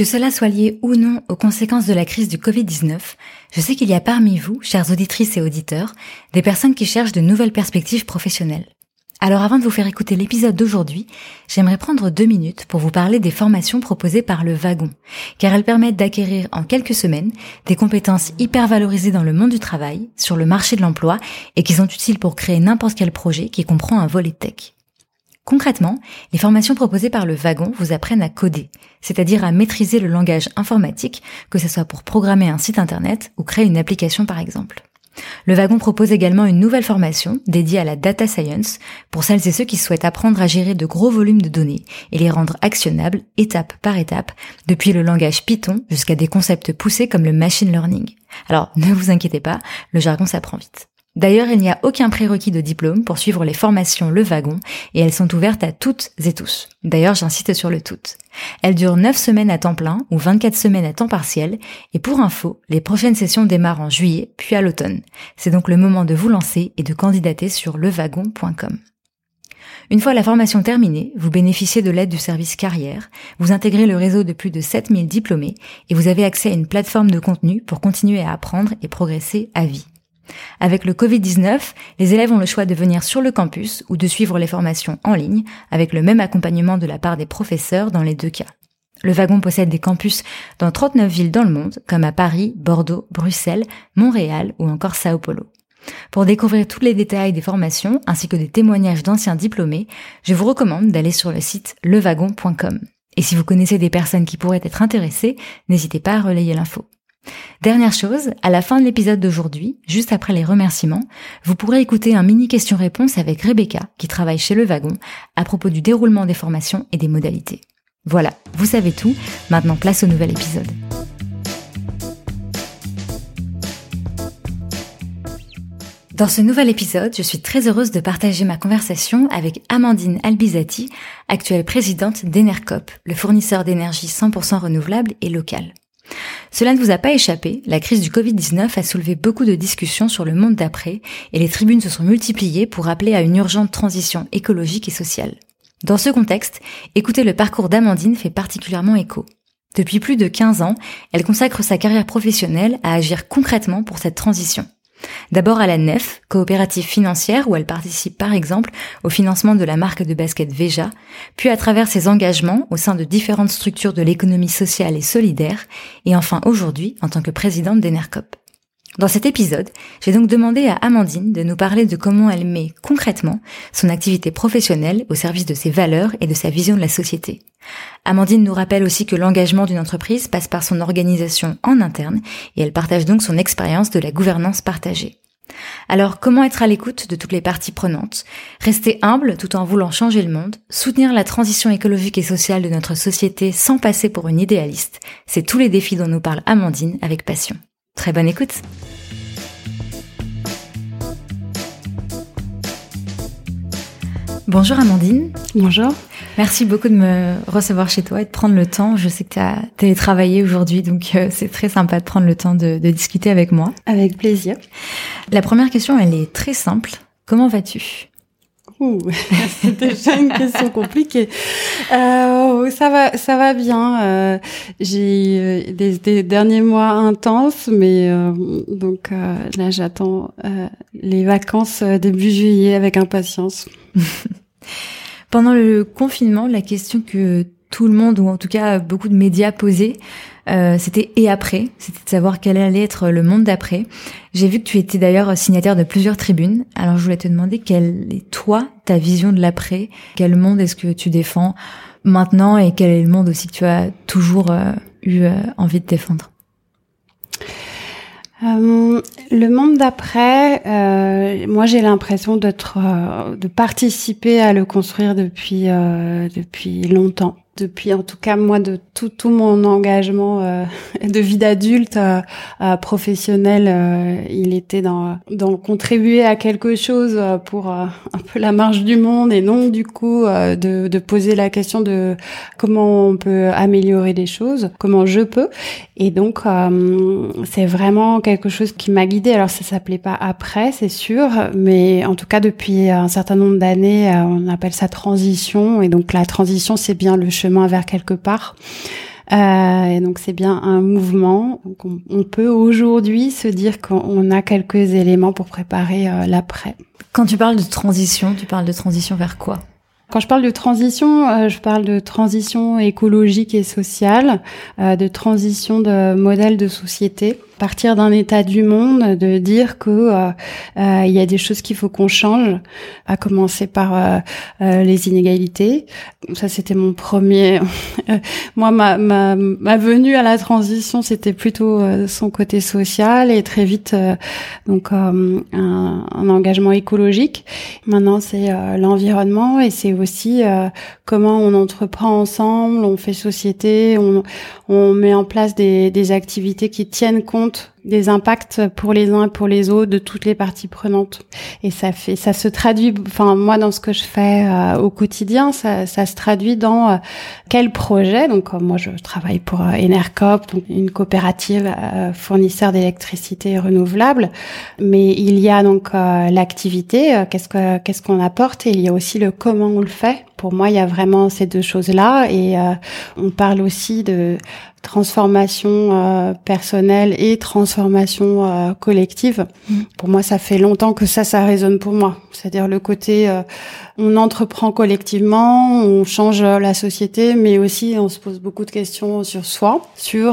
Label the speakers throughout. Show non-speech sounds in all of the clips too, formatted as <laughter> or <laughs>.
Speaker 1: Que cela soit lié ou non aux conséquences de la crise du Covid-19, je sais qu'il y a parmi vous, chères auditrices et auditeurs, des personnes qui cherchent de nouvelles perspectives professionnelles. Alors avant de vous faire écouter l'épisode d'aujourd'hui, j'aimerais prendre deux minutes pour vous parler des formations proposées par le Wagon, car elles permettent d'acquérir en quelques semaines des compétences hyper valorisées dans le monde du travail, sur le marché de l'emploi, et qui sont utiles pour créer n'importe quel projet qui comprend un volet tech. Concrètement, les formations proposées par le wagon vous apprennent à coder, c'est-à-dire à maîtriser le langage informatique, que ce soit pour programmer un site internet ou créer une application par exemple. Le wagon propose également une nouvelle formation dédiée à la data science pour celles et ceux qui souhaitent apprendre à gérer de gros volumes de données et les rendre actionnables étape par étape, depuis le langage Python jusqu'à des concepts poussés comme le machine learning. Alors ne vous inquiétez pas, le jargon s'apprend vite. D'ailleurs, il n'y a aucun prérequis de diplôme pour suivre les formations Le Wagon et elles sont ouvertes à toutes et tous. D'ailleurs, j'insiste sur le tout. Elles durent 9 semaines à temps plein ou 24 semaines à temps partiel et pour info, les prochaines sessions démarrent en juillet puis à l'automne. C'est donc le moment de vous lancer et de candidater sur lewagon.com. Une fois la formation terminée, vous bénéficiez de l'aide du service carrière, vous intégrez le réseau de plus de 7000 diplômés et vous avez accès à une plateforme de contenu pour continuer à apprendre et progresser à vie. Avec le Covid-19, les élèves ont le choix de venir sur le campus ou de suivre les formations en ligne, avec le même accompagnement de la part des professeurs dans les deux cas. Le wagon possède des campus dans 39 villes dans le monde, comme à Paris, Bordeaux, Bruxelles, Montréal ou encore Sao Paulo. Pour découvrir tous les détails des formations ainsi que des témoignages d'anciens diplômés, je vous recommande d'aller sur le site lewagon.com. Et si vous connaissez des personnes qui pourraient être intéressées, n'hésitez pas à relayer l'info. Dernière chose, à la fin de l'épisode d'aujourd'hui, juste après les remerciements, vous pourrez écouter un mini question-réponse avec Rebecca, qui travaille chez Le Wagon, à propos du déroulement des formations et des modalités. Voilà, vous savez tout, maintenant place au nouvel épisode. Dans ce nouvel épisode, je suis très heureuse de partager ma conversation avec Amandine Albizati, actuelle présidente d'Enercop, le fournisseur d'énergie 100% renouvelable et locale. Cela ne vous a pas échappé, la crise du Covid-19 a soulevé beaucoup de discussions sur le monde d'après et les tribunes se sont multipliées pour appeler à une urgente transition écologique et sociale. Dans ce contexte, écouter le parcours d'Amandine fait particulièrement écho. Depuis plus de 15 ans, elle consacre sa carrière professionnelle à agir concrètement pour cette transition. D'abord à la NEF, coopérative financière où elle participe par exemple au financement de la marque de basket Veja, puis à travers ses engagements au sein de différentes structures de l'économie sociale et solidaire, et enfin aujourd'hui en tant que présidente d'Enercop. Dans cet épisode, j'ai donc demandé à Amandine de nous parler de comment elle met concrètement son activité professionnelle au service de ses valeurs et de sa vision de la société. Amandine nous rappelle aussi que l'engagement d'une entreprise passe par son organisation en interne et elle partage donc son expérience de la gouvernance partagée. Alors comment être à l'écoute de toutes les parties prenantes, rester humble tout en voulant changer le monde, soutenir la transition écologique et sociale de notre société sans passer pour une idéaliste, c'est tous les défis dont nous parle Amandine avec passion. Très bonne écoute Bonjour Amandine.
Speaker 2: Bonjour.
Speaker 1: Merci beaucoup de me recevoir chez toi et de prendre le temps. Je sais que tu as télétravaillé aujourd'hui, donc euh, c'est très sympa de prendre le temps de, de discuter avec moi.
Speaker 2: Avec plaisir.
Speaker 1: La première question, elle est très simple. Comment vas-tu? <laughs>
Speaker 2: c'est déjà une question compliquée. Euh, ça va, ça va bien. Euh, j'ai euh, des, des, derniers mois intenses, mais euh, donc euh, là j'attends les vacances début juillet avec impatience. <laughs>
Speaker 1: Pendant le confinement, la question que tout le monde, ou en tout cas beaucoup de médias posaient, euh, c'était et après, c'était de savoir quel allait être le monde d'après. J'ai vu que tu étais d'ailleurs signataire de plusieurs tribunes. Alors je voulais te demander quelle est toi ta vision de l'après? Quel monde est-ce que tu défends maintenant et quel est le monde aussi que tu as toujours euh, eu euh, envie de défendre?
Speaker 2: Euh, le monde d'après, euh, moi j'ai l'impression d'être, de participer à le construire depuis depuis longtemps depuis en tout cas moi de tout, tout mon engagement euh, <laughs> de vie d'adulte euh, professionnel euh, il était dans dans contribuer à quelque chose pour un peu la marche du monde et non du coup de, de poser la question de comment on peut améliorer les choses comment je peux. Et donc c'est vraiment quelque chose qui m'a guidée. Alors ça s'appelait pas après c'est sûr mais en tout cas depuis un certain nombre d'années on appelle ça transition. Et donc la transition c'est bien le chemin vers quelque part. Euh, et donc c'est bien un mouvement. Donc on, peut aujourd'hui se dire qu'on a quelques éléments pour préparer euh, l'après.
Speaker 1: Quand tu parles de transition, tu parles de transition vers quoi?
Speaker 2: Quand je parle de transition, euh, je parle de transition écologique et sociale, de transition de modèle de société partir d'un état du monde, de dire que euh, euh, il y a des choses qu'il faut qu'on change, à commencer par euh, les inégalités. Ça, c'était mon premier. <laughs> Moi, ma, ma, ma venue à la transition, c'était plutôt son côté social et très vite donc un, un, engagement écologique. Maintenant, c'est l'environnement et c'est aussi comment on entreprend ensemble, on fait société, on, on met en place des, des activités qui tiennent compte und des impacts pour les uns et pour les autres de toutes les parties prenantes. Et ça fait, ça se traduit, enfin moi dans ce que je fais euh, au quotidien, ça, ça, se traduit dans euh, quel projet. Donc euh, moi je travaille pour Enercop, donc une coopérative fournisseur d'électricité renouvelable. Mais il y a donc l'activité, qu'est-ce que qu'est-ce qu'on apporte, et il y a aussi le comment on le fait. Pour moi, il y a vraiment ces deux choses-là, et on parle aussi de transformation euh, personnelle et transformation euh, collective. Mm. Pour moi, ça fait longtemps que ça, ça résonne pour moi. C'est-à-dire le côté, euh, on entreprend collectivement, on change la société, mais aussi on se pose beaucoup de questions sur soi, sur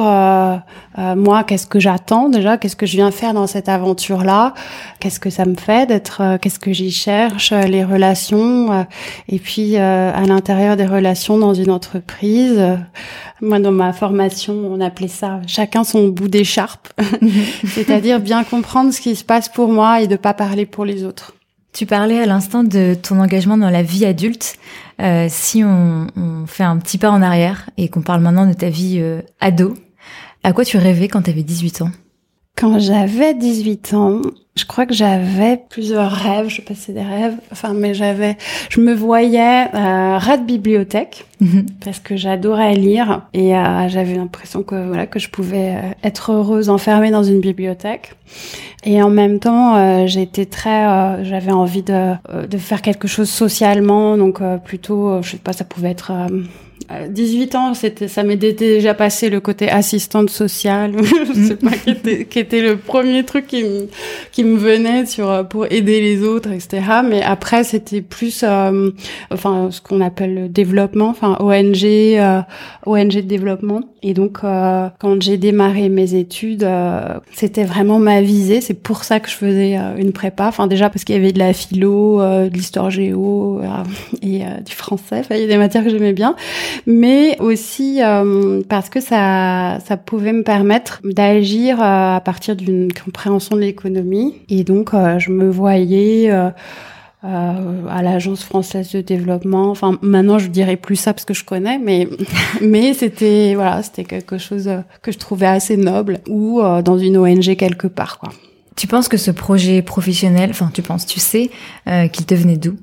Speaker 2: moi, qu'est-ce que j'attends déjà, qu'est-ce que je viens faire dans cette aventure-là, qu'est-ce que ça me fait d'être, qu'est-ce que j'y cherche, les relations, et puis à l'intérieur des relations dans une entreprise. Moi, dans ma formation, on appelait ça chacun son bout d'écharpe, <laughs> <laughs> c'est-à-dire bien comprendre ce qui se passe pour moi et de pas parler pour les autres.
Speaker 1: Tu parlais à l'instant de ton engagement dans la vie adulte. Euh, si on, on, fait un petit pas en arrière et qu'on parle maintenant de ta vie euh, ado, à quoi tu rêvais quand tu avais 18 ans?
Speaker 2: Quand j'avais 18 ans, je crois que j'avais plusieurs rêves, je passais des rêves, enfin, mais j'avais, je me voyais euh, rat de bibliothèque mhm. parce que j'adorais lire et euh, j'avais l'impression que voilà que je pouvais euh, être heureuse enfermée dans une bibliothèque. Et en même temps, euh, j'étais très, j'avais envie de, de faire quelque chose socialement, donc plutôt, je sais pas, ça pouvait être 18 ans, c'était, ça m'était déjà passé le côté assistante sociale, <laughs> je sais pas, qui était, qui était le premier truc qui me, qui me venait sur euh, pour aider les autres, etc. Mais après, c'était plus, euh, enfin, ce qu'on appelle le développement, enfin ONG, euh, ONG de développement. Et donc, quand j'ai démarré mes études, c'était vraiment ma visée. C'est pour ça que je faisais une prépa. Enfin, déjà parce qu'il y avait de la philo, de l'histoire géo et du français. Enfin, il y a des matières que j'aimais bien mais aussi euh, parce que ça, ça pouvait me permettre d'agir euh, à partir d'une compréhension de l'économie. Et donc, euh, je me voyais à l'agence française de développement. Enfin, maintenant, je dirais plus ça parce que je connais, mais <laughs> mais c'était voilà, c'était quelque chose que je trouvais assez noble ou dans une ONG quelque part, quoi.
Speaker 1: Tu penses que ce projet professionnel, enfin, tu penses, tu sais, qu'il te venait d'où?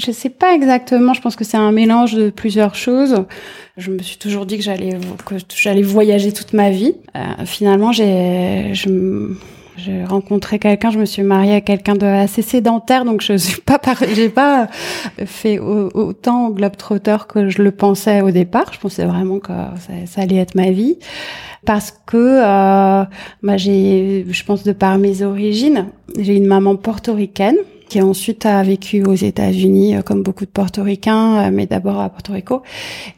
Speaker 2: Je sais pas exactement. Je pense que c'est un mélange de plusieurs choses. Je me suis toujours dit que j'allais que j'allais voyager toute ma vie. Euh, finalement, j'ai j'ai rencontré quelqu'un, je me suis mariée à quelqu'un de assez sédentaire, donc je suis pas j'ai pas fait autant globetrotter que je le pensais au départ. Je pensais vraiment que ça, ça allait être ma vie parce que euh, bah, j'ai, je pense de par mes origines, j'ai une maman portoricaine qui ensuite a vécu aux États-Unis euh, comme beaucoup de Portoricains, euh, mais d'abord à Porto Rico,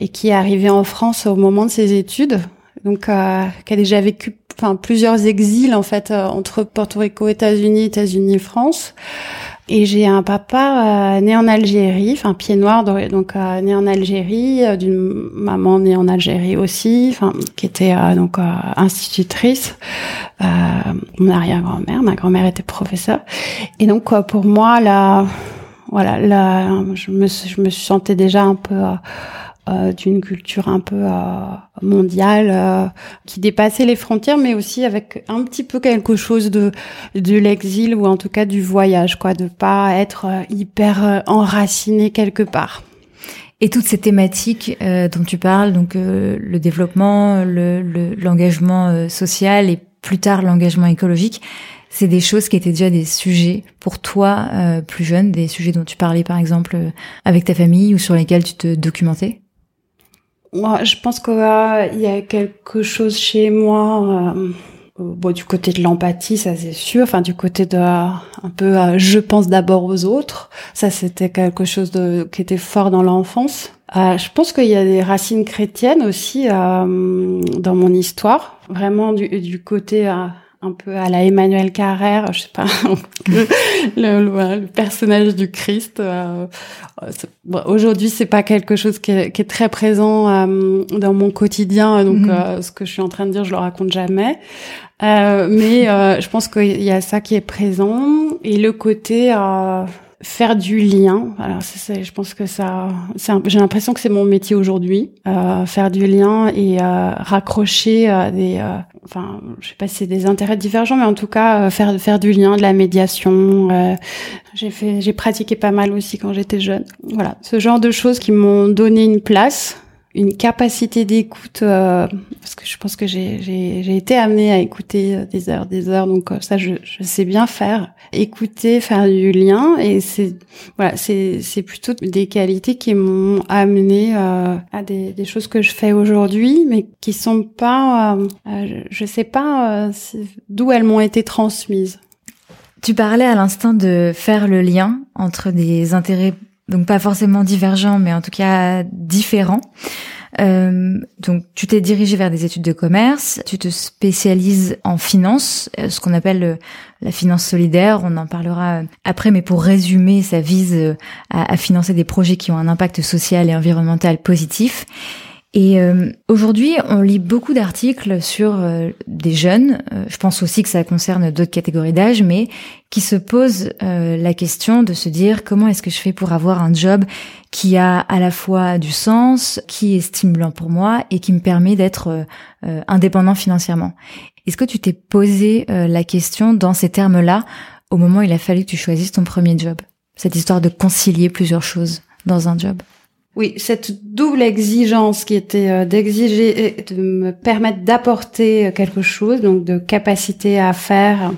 Speaker 2: et qui est arrivé en France au moment de ses études. donc euh, qui a déjà vécu enfin plusieurs exils en fait entre Porto Rico, États-Unis, États-Unis, France. Et j'ai un papa euh, né en Algérie, enfin pied noir, donc euh, né en Algérie, euh, d'une maman née en Algérie aussi, enfin qui était donc institutrice. mon arrière-grand-mère, ma grand-mère était professeure. Et donc pour moi là, voilà, là, je me je me sentais déjà un peu euh, d'une culture un peu euh, mondiale euh, qui dépassait les frontières, mais aussi avec un petit peu quelque chose de de l'exil ou en tout cas du voyage, quoi, de pas être hyper enraciné quelque part.
Speaker 1: Et toutes ces thématiques dont tu parles, donc le développement, le l'engagement social et plus tard l'engagement écologique, c'est des choses qui étaient déjà des sujets pour toi plus jeune, des sujets dont tu parlais par exemple avec ta famille ou sur lesquels tu te documentais?
Speaker 2: Moi, je pense qu'il y a quelque chose chez moi. Euh, bon, du côté de l'empathie, ça c'est sûr. Enfin, du côté de un peu, euh, je pense d'abord aux autres. Ça, c'était quelque chose qui était fort dans l'enfance. Euh, je pense qu'il y a des racines chrétiennes aussi dans mon histoire. Vraiment du, du côté un peu à la Emmanuel Carrère, je sais pas, <laughs> le, le, personnage du Christ. Euh, Aujourd'hui, c'est pas quelque chose qui est, qui est très présent euh, dans mon quotidien, donc mhm. euh, ce que je suis en train de dire, je le raconte jamais. Euh, mais je pense qu'il y a ça qui est présent et le côté faire du lien. Alors c'est, je pense que ça, j'ai l'impression que c'est mon métier aujourd'hui, euh, faire du lien et euh, raccrocher euh, des, euh, enfin, je sais pas si c'est des intérêts divergents, mais en tout cas faire faire du lien, de la médiation. j'ai fait, j'ai pratiqué pas mal aussi quand j'étais jeune. Voilà, ce genre de choses qui m'ont donné une place une capacité d'écoute euh, parce que je pense que j'ai été amenée à écouter euh, des heures des heures. Donc euh, ça je, je sais bien faire. Écouter faire du lien. Et c'est voilà c'est c'est plutôt des qualités qui m'ont amené euh, à des, des choses que je fais aujourd'hui mais qui sont pas euh, je sais pas d'où elles m'ont été transmises.
Speaker 1: Tu parlais à l'instant de faire le lien entre des intérêts donc pas forcément divergent, mais en tout cas différent. Euh, donc tu t'es dirigé vers des études de commerce, tu te spécialises en finance, euh, ce qu'on appelle euh, la finance solidaire, on en parlera après, mais pour résumer, ça vise à financer des projets qui ont un impact social et environnemental positif. Et euh, aujourd'hui, on lit beaucoup d'articles sur euh, des jeunes, euh, je pense aussi que ça concerne d'autres catégories d'âge, mais qui se posent la question de se dire comment est-ce que je fais pour avoir un job qui a à la fois du sens, qui est stimulant pour moi et qui me permet d'être indépendant financièrement. Est-ce que tu t'es posé la question dans ces termes-là au moment où il a fallu que tu choisisses ton premier job? Cette histoire de concilier plusieurs choses dans un job?
Speaker 2: Oui, cette double exigence qui était euh, d'exiger, de me permettre d'apporter euh, quelque chose, donc de capacité à faire,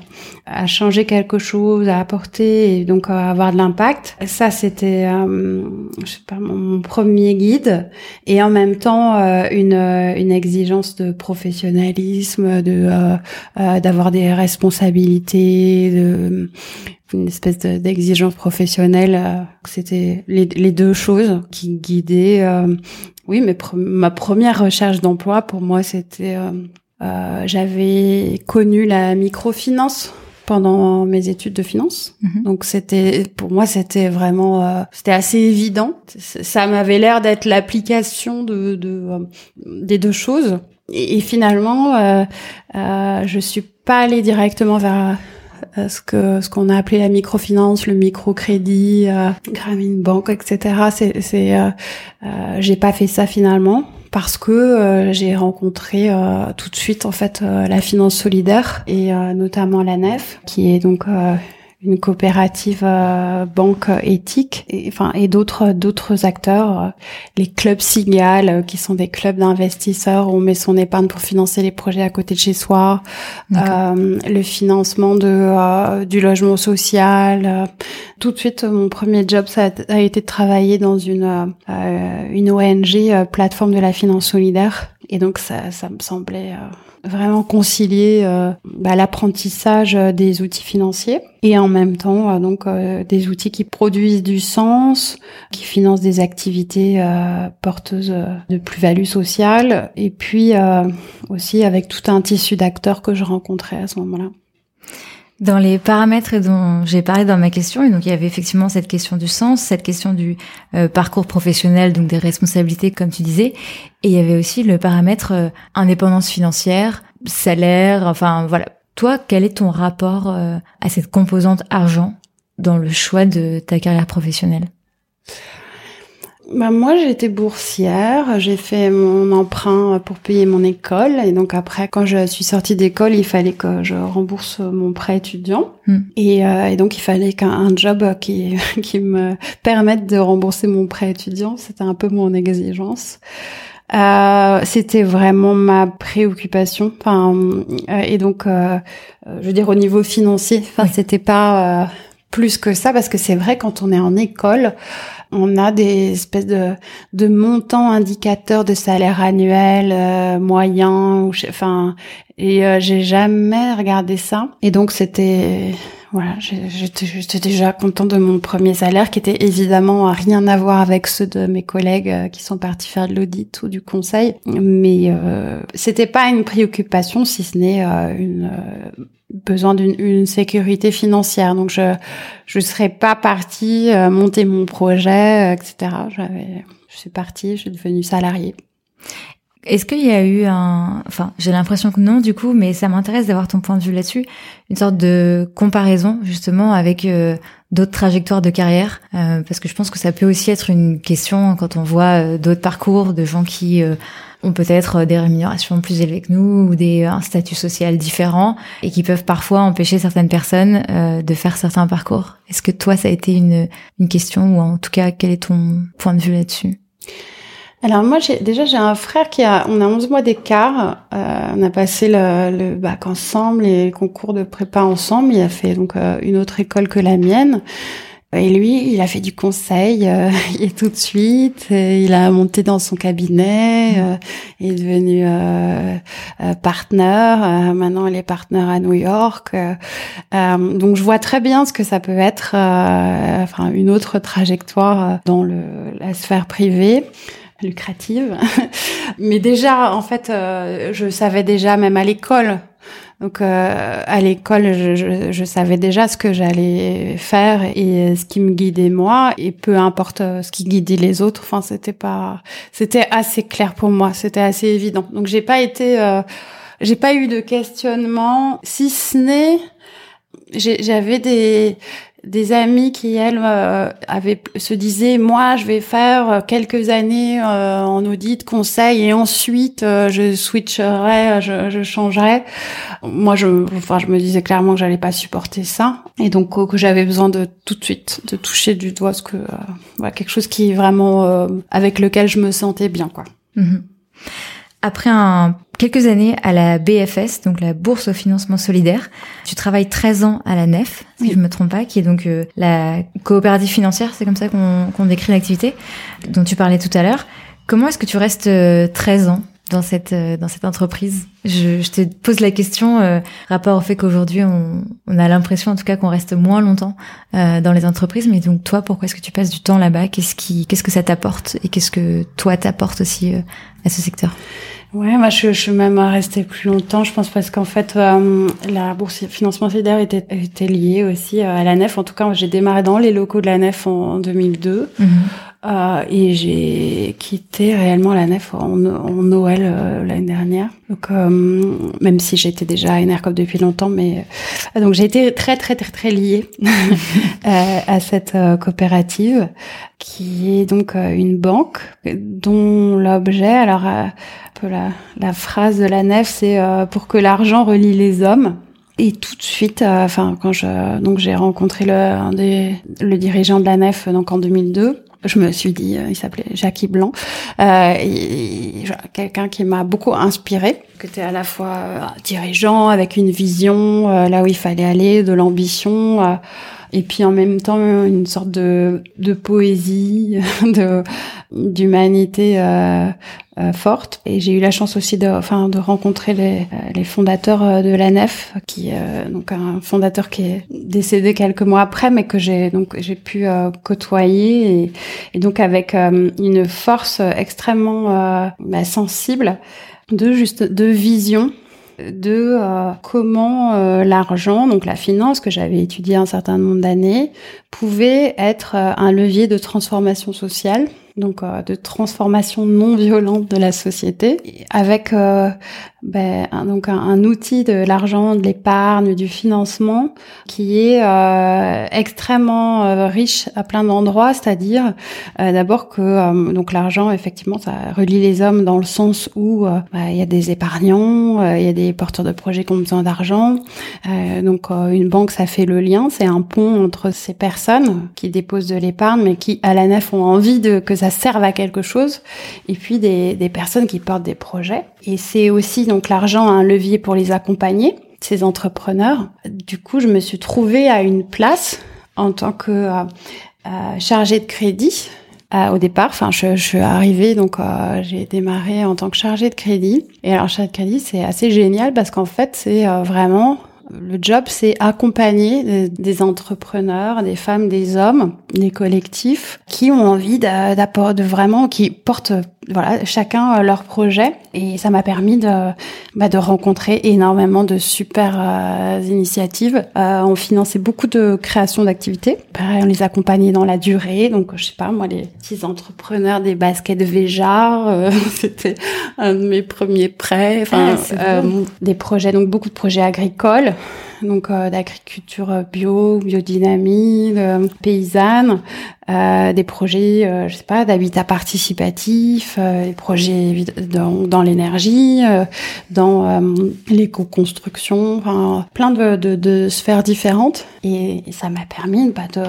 Speaker 2: à changer quelque chose, à apporter et donc à avoir de l'impact. Ça, c'était, euh, je sais pas, mon premier guide, et en même temps une, une exigence de professionnalisme, de d'avoir des responsabilités, de une espèce d'exigence professionnelle. Euh, c'était les, les, deux choses qui guidaient. Euh, oui, mais ma première recherche d'emploi pour moi, c'était euh, j'avais connu la microfinance pendant mes études de finance. Mhm. Donc c'était pour moi c'était vraiment c'était assez évident. Ça m'avait l'air d'être l'application de, de des deux choses. Et, et finalement, euh, je suis pas allée directement vers euh, ce que ce qu'on a appelé la microfinance, le microcrédit, euh, Grameen Bank, etc. C'est, c'est euh, euh, j'ai pas fait ça finalement parce que euh, j'ai rencontré tout de suite en fait la finance solidaire et notamment la NEF, qui est donc une coopérative euh, banque éthique et enfin et d'autres d'autres acteurs euh, les clubs Sigal euh, qui sont des clubs d'investisseurs. Où on met son épargne pour financer les projets à côté de chez soi le financement de du logement social tout de suite mon premier job ça a, été de travailler dans une une ONG plateforme de la finance solidaire Et donc ça, ça me semblait euh, vraiment concilier euh, bah, l'apprentissage des outils financiers et en même temps donc des outils qui produisent du sens, qui financent des activités porteuses de plus-value sociale et puis aussi avec tout un tissu d'acteurs que je rencontrais à ce moment-là.
Speaker 1: Dans les paramètres dont j'ai parlé dans ma question, et donc il y avait effectivement cette question du sens, cette question du euh, parcours professionnel, donc des responsabilités comme tu disais, et il y avait aussi le paramètre euh, indépendance financière, salaire, enfin voilà. Toi, quel est ton rapport euh, à cette composante argent dans le choix de ta carrière professionnelle?
Speaker 2: Bah moi, j'ai été boursière. J'ai fait mon emprunt pour payer mon école. Et donc après, quand je suis sortie d'école, il fallait que je rembourse mon prêt étudiant. Hmm. Et, euh, et, donc, il fallait qu'un job qui, <laughs> qui me permette de rembourser mon prêt étudiant. C'était un peu mon exigence. Euh, c'était vraiment ma préoccupation. Enfin, euh, et donc, euh, je veux dire au niveau financier, enfin, c'était pas plus que ça parce que c'est vrai quand on est en école, on a des espèces de, montants indicateurs de salaire annuel euh, moyen ou enfin et euh, j'ai jamais regardé ça et donc c'était voilà j'étais déjà contente de mon premier salaire qui était évidemment à rien à voir avec ceux de mes collègues euh, qui sont partis faire de l'audit ou du conseil mais c'était pas une préoccupation si ce n'est une besoin d'une sécurité financière. Donc je je serais pas partie euh, monter mon projet, euh, etc. J'avais je suis partie, je suis devenue salariée.
Speaker 1: Est-ce qu'il y a eu un, enfin, j'ai l'impression que non du coup, mais ça m'intéresse d'avoir ton point de vue là-dessus, une sorte de comparaison justement avec euh, d'autres trajectoires de carrière, parce que je pense que ça peut aussi être une question quand on voit d'autres parcours de gens qui ont peut-être euh, des rémunérations plus élevées que nous ou des un statut social différent et qui peuvent parfois empêcher certaines personnes euh, de faire certains parcours. Est-ce que toi ça a été une une question ou en tout cas quel est ton point de vue là-dessus?
Speaker 2: Alors moi déjà j'ai un frère qui a on a 11 mois d'écart euh, on a passé le, le bac ensemble les concours de prépa ensemble il a fait donc euh, une autre école que la mienne et lui, il a fait du conseil euh, <laughs> et tout de suite, il a monté dans son cabinet, euh, il est devenu euh, euh partenaire. maintenant, il est partenaire à New York. donc, je vois très bien ce que ça peut être, enfin, une autre trajectoire dans le, la sphère privée lucrative. <laughs> Mais déjà, en fait, je savais déjà, même à l'école, donc euh, à l'école, je, je, je, savais déjà ce que j'allais faire et ce qui me guidait moi, et peu importe euh, ce qui guidait les autres. Enfin, c'était pas, c'était assez clair pour moi, c'était assez évident. Donc j'ai pas été, euh, j'ai pas eu de questionnement, si ce n'est j'avais des des amis qui elles euh, avaient se disaient moi je vais faire quelques années euh, en audit conseil et ensuite euh, je switcherai je, je changerai moi je enfin je me disais clairement que j'allais pas supporter ça et donc que j'avais besoin de tout de suite de toucher du doigt ce que voilà, quelque chose qui est vraiment avec lequel je me sentais bien quoi
Speaker 1: mhm. Après un, quelques années à la BFS, donc la Bourse au financement solidaire, tu travailles 13 ans à la NEF, si je me trompe pas, qui est donc euh, la coopérative financière, c'est comme ça qu'on décrit l'activité dont tu parlais tout à l'heure. Comment est-ce que tu restes 13 euh, ans dans cette euh, dans cette entreprise? Je, je, te pose la question euh, rapport au fait qu'aujourd'hui on, on, a l'impression en tout cas qu'on reste moins longtemps euh, dans les entreprises. Mais donc toi pourquoi est-ce que tu passes du temps là-bas? Qu'est-ce qui qu'est-ce que ça t'apporte? Et qu'est-ce que toi t'apportes aussi à ce secteur?
Speaker 2: Ouais, moi je, je suis même restée plus longtemps, je pense parce qu'en fait la bourse financement solidaire était, était liée aussi à la nef. En tout cas, j'ai démarré dans les locaux de la nef en, 2002. Euh, et j'ai quitté réellement la nef en, en Noël euh, l'année dernière. Donc euh, même si j'étais déjà à NRCOP depuis longtemps, mais donc j'ai été très très très très liée <laughs> à cette coopérative qui est donc une banque dont l'objet, alors un peu la, la phrase de la nef, c'est pour que l'argent relie les hommes. Et tout de suite, enfin quand je donc j'ai rencontré le un des le dirigeant de la nef donc en 2002 je me suis dit, euh, il s'appelait Jackie Blanc, euh, quelqu'un qui m'a beaucoup inspiré, qui était à la fois euh, dirigeant avec une vision euh, là où il fallait aller, de l'ambition. et puis en même temps une sorte de, de poésie, <laughs> de d'humanité euh, euh, forte. Et j'ai eu la chance aussi de, enfin, de rencontrer les, les fondateurs de la Nef, qui donc un fondateur qui est décédé quelques mois après, mais que j'ai donc j'ai pu côtoyer et, et, donc avec une force extrêmement bah, sensible de juste de vision de euh, comment euh, l'argent, donc la finance que j'avais étudié un certain nombre d'années, pouvait être euh, un levier de transformation sociale donc euh, de transformation non violente de la société, avec euh, ben, un, donc un, outil de l'argent, de l'épargne, du financement qui est euh, extrêmement riche à plein d'endroits, c'est-à-dire d'abord que donc l'argent effectivement ça relie les hommes dans le sens où ben, il y a des épargnants, il y a des porteurs de projets qui ont besoin d'argent, donc une banque ça fait le lien, c'est un pont entre ces personnes qui déposent de l'épargne mais qui à la nef ont envie de que ça ça serve à quelque chose, et puis des, personnes qui portent des projets. Et c'est aussi donc l'argent un levier pour les accompagner, ces entrepreneurs. Du coup, je me suis trouvée à une place en tant que euh, euh chargée de crédit. Euh, au départ, enfin, je, je, suis arrivée, donc euh, j'ai démarré en tant que chargée de crédit. Et alors, chargée de crédit, c'est assez génial parce qu'en fait, c'est vraiment le job, c'est accompagner des entrepreneurs, des femmes, des hommes, des collectifs qui ont envie d'apporter vraiment, qui portent voilà, chacun euh, leur projet. Et ça m'a permis de, bah, de rencontrer énormément de super euh, initiatives. Euh, on finançait beaucoup de créations d'activités. Pareil, on les accompagnait dans la durée. Donc, je sais pas, moi, les petits entrepreneurs des baskets Véjar, euh, <laughs> c'était un de mes premiers prêts. Enfin, ah, des projets, donc beaucoup de projets agricoles donc euh, d'agriculture bio, biodynamique, euh, paysanne, euh, des projets, euh, je sais pas, d'habitat participatif, des projets dans, dans l'énergie, dans l'éco-construction, enfin, plein de, de, de, sphères différentes. Et, ça m'a permis bah, de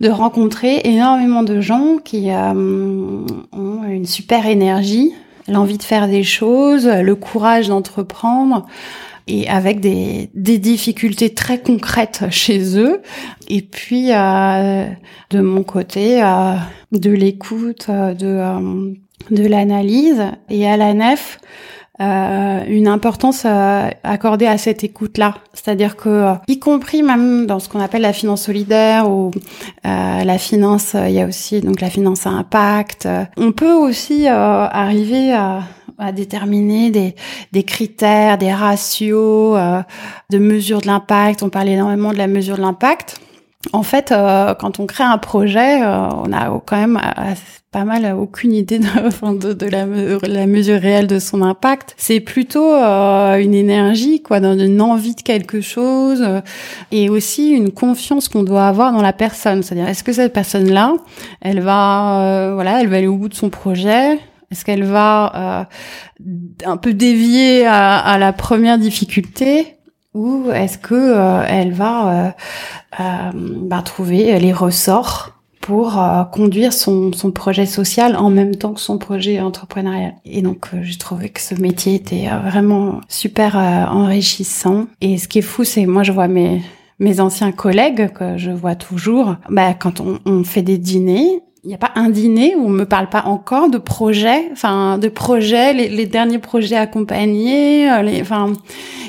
Speaker 2: de rencontrer énormément de gens qui ont une super énergie, l'envie de faire des choses, le courage d'entreprendre, et avec des, des difficultés très concrètes chez eux. Et puis, euh, de mon côté, euh, de l'écoute, euh, de, euh, de l'analyse. Et à la nef, euh, une importance accordée à cette écoute-là, c'est-à-dire que, y compris même dans ce qu'on appelle la finance solidaire ou la finance, il y a aussi donc la finance à impact. On peut aussi arriver à à déterminer des, des critères, des ratios euh, de mesure de l'impact. On parle énormément de la mesure de l'impact. En fait, euh, quand on crée un projet, euh, on a quand même pas mal aucune idée de, <laughs> la, mesure réelle de son impact. C'est plutôt une énergie, quoi, une envie de quelque chose, et aussi une confiance qu'on doit avoir dans la personne. C'est-à-dire, est-ce que cette personne-là, elle va, voilà, elle va aller au bout de son projet? Est-ce qu'elle va euh, un peu dévier à, la première difficulté? Ou est-ce que euh, elle va euh, bah, trouver les ressorts pour conduire son, son, projet social en même temps que son projet entrepreneurial? Et donc, j'ai trouvé que ce métier était vraiment super enrichissant. Et ce qui est fou, c'est moi, je vois mes mes anciens collègues que je vois toujours, bah, quand on, on fait des dîners, il n'y a pas un dîner où on me parle pas encore de projets, enfin de projets, les, les, derniers projets accompagnés, euh, les, enfin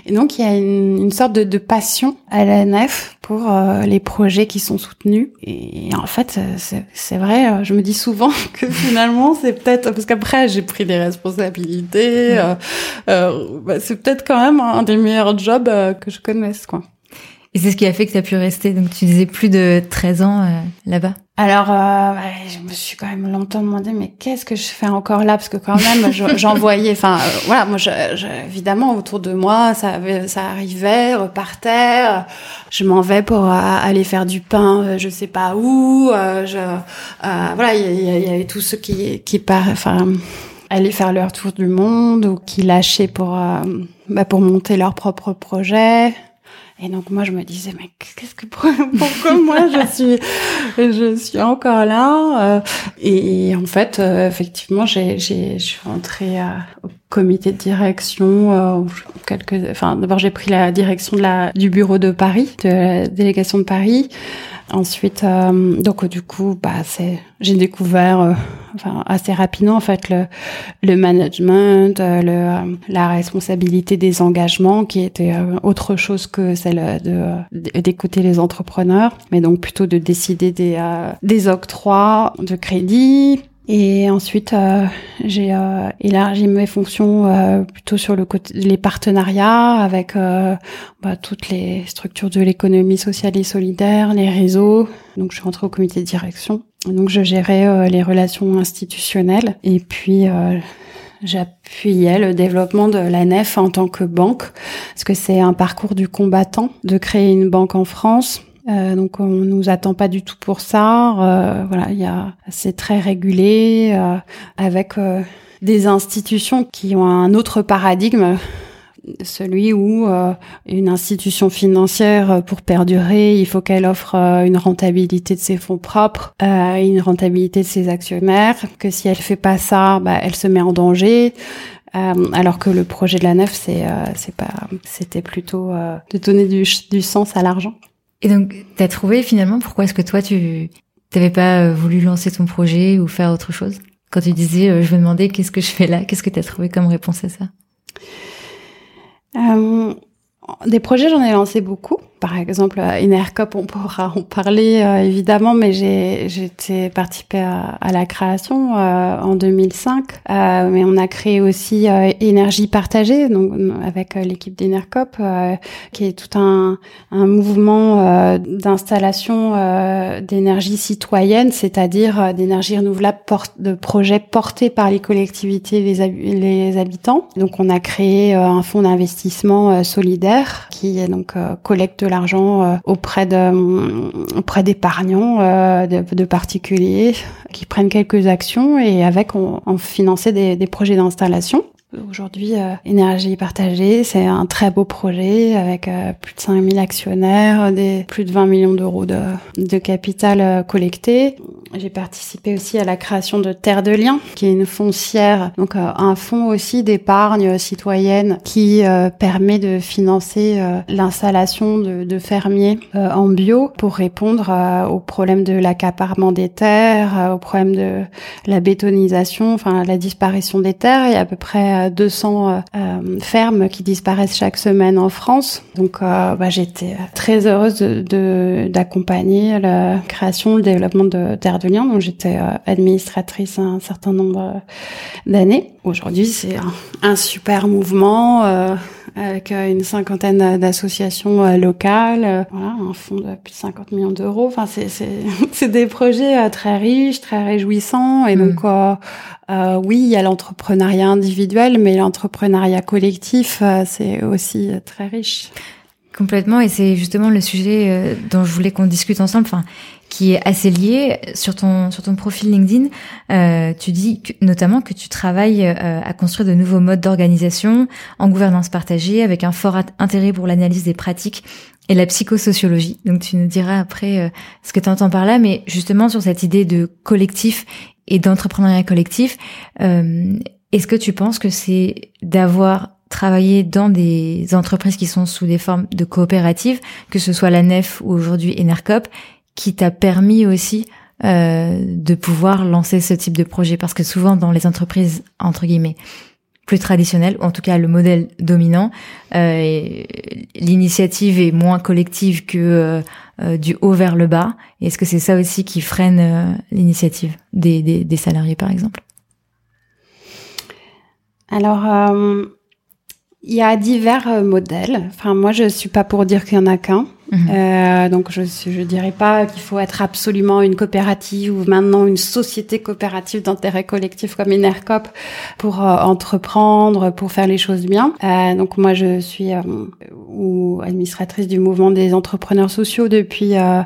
Speaker 2: et donc il y a une, une sorte de, de, passion à la nef pour euh, les projets qui sont soutenus et, en fait c'est vrai, euh, je me dis souvent <laughs> que finalement c'est peut-être parce qu'après j'ai pris des responsabilités, bah, c'est peut-être quand même un des meilleurs jobs que je connaisse quoi.
Speaker 1: Et c'est ce qui a fait que tu as pu rester, donc tu disais plus de 13 ans là-bas
Speaker 2: alors, euh, je me suis quand même longtemps demandé, mais qu'est-ce que je fais encore là? Parce que quand même, <laughs> j'en voyais. Enfin, euh, voilà, moi, je, évidemment, autour de moi, ça, ça arrivait, repartait. Je m'en vais pour euh, aller faire du pain, je sais pas où. je, voilà, il y, avait tous ceux qui, qui part, enfin, allaient faire leur tour du monde ou qui lâchaient pour, bah, pour monter leur propre projet. Et donc moi je me disais mais qu'est-ce que <laughs> pourquoi moi je suis je suis encore là euh, et, en fait euh, effectivement j'ai je suis rentrée euh, au comité de direction quelques enfin d'abord j'ai pris la direction de la du bureau de Paris de la délégation de Paris ensuite, donc du coup, bah c'est, j'ai découvert, enfin assez rapidement en fait le, le management, le, la responsabilité des engagements qui était autre chose que celle de d'écouter les entrepreneurs, mais donc plutôt de décider des des octrois de crédit et ensuite, euh, j'ai euh, élargi mes fonctions euh, plutôt sur le côté les partenariats avec bah, toutes les structures de l'économie sociale et solidaire, les réseaux. Donc, je suis rentrée au comité de direction. Donc, je gérais les relations institutionnelles et puis J'appuyais le développement de la nef en tant que banque, parce que c'est un parcours du combattant de créer une banque en France. Euh, donc on nous attend pas du tout pour ça. Euh, voilà, il y a c'est très régulé euh, avec euh, des institutions qui ont un autre paradigme celui où une institution financière, pour perdurer, il faut qu'elle offre une rentabilité de ses fonds propres, une rentabilité de ses actionnaires, que si elle fait pas ça, bah, elle se met en danger. alors que le projet de la nef, c'est c'est pas, c'était plutôt de donner du, du sens à l'argent.
Speaker 1: Et donc, t'as trouvé finalement pourquoi est-ce que toi, tu t'avais pas euh, voulu lancer ton projet ou faire autre chose? Quand tu disais, euh, je me demandais qu'est-ce que je fais là, qu'est-ce que t'as trouvé comme réponse à ça?
Speaker 2: Euh, Des projets, j'en ai lancé beaucoup par exemple, Inercop, on pourra en parler euh, évidemment, mais j'ai j'étais participé à, à, la création euh, en 2005. Euh, mais on a créé aussi Énergie partagée, donc avec l'équipe d'Inercop, qui est tout un, un mouvement d'installation d'énergie citoyenne, c'est-à-dire d'énergie renouvelable de projets portés par les collectivités, les, les habitants. Donc on a créé un fonds d'investissement solidaire qui donc collecte l'argent euh, auprès de auprès d'épargnants, euh, de, particuliers qui prennent quelques actions et avec on, on des, des projets d'installation. Aujourd'hui, euh, Énergie partagée, c'est un très beau projet avec euh, plus de 5000 actionnaires, des, plus de 20 millions d'euros de, de capital euh, collecté. J'ai participé aussi à la création de Terre de Liens, qui est une foncière, donc un fonds aussi d'épargne citoyenne qui permet de financer l'installation de, fermiers en bio pour répondre aux problèmes de l'accaparement des terres, aux problèmes de la bétonisation, enfin la disparition des terres. Il y a à peu près 200 euh, euh, fermes qui disparaissent chaque semaine en France. Donc, euh, bah, j'étais très heureuse d'accompagner la création, le développement de Terre de Liens. Donc, j'étais administratrice un certain nombre d'années. Aujourd'hui, c'est un, un, super mouvement avec une cinquantaine d'associations locales, voilà, un fonds de plus de 50 millions d'euros. Enfin, c'est c'est <laughs> des projets très riches, très réjouissants, et donc mmh. Euh, oui, il y a l'entrepreneuriat individuel, mais l'entrepreneuriat collectif, euh, c'est aussi euh, très riche.
Speaker 1: Complètement, et c'est justement le sujet euh, dont je voulais qu'on discute ensemble, enfin, qui est assez lié sur ton sur ton profil LinkedIn. Euh, tu dis notamment que tu travailles à construire de nouveaux modes d'organisation en gouvernance partagée, avec un fort intérêt pour l'analyse des pratiques et la psychosociologie. Donc tu nous diras après ce que tu entends par là, mais justement sur cette idée de collectif et d'entrepreneuriat collectif. Euh, Est-ce que tu penses que c'est d'avoir travaillé dans des entreprises qui sont sous des formes de coopératives, que ce soit la NEF ou aujourd'hui Enercop, qui t'a permis aussi euh, de pouvoir lancer ce type de projet. Parce que souvent dans les entreprises, entre guillemets, plus traditionnelles, ou en tout cas le modèle dominant, euh, l'initiative est moins collective que euh, euh, du haut vers le bas. Est-ce que c'est ça aussi qui freine euh, l'initiative des, des, des, salariés, par exemple?
Speaker 2: Alors, euh, il y a divers modèles. Enfin, moi, je suis pas pour dire qu'il y en a qu'un. Mhm. Euh, donc je je dirais pas qu'il faut être absolument une coopérative ou maintenant une société coopérative d'intérêt collectif comme Enercop pour euh, entreprendre, pour faire les choses bien. Euh, donc moi je suis euh, ou administratrice du mouvement des entrepreneurs sociaux depuis euh,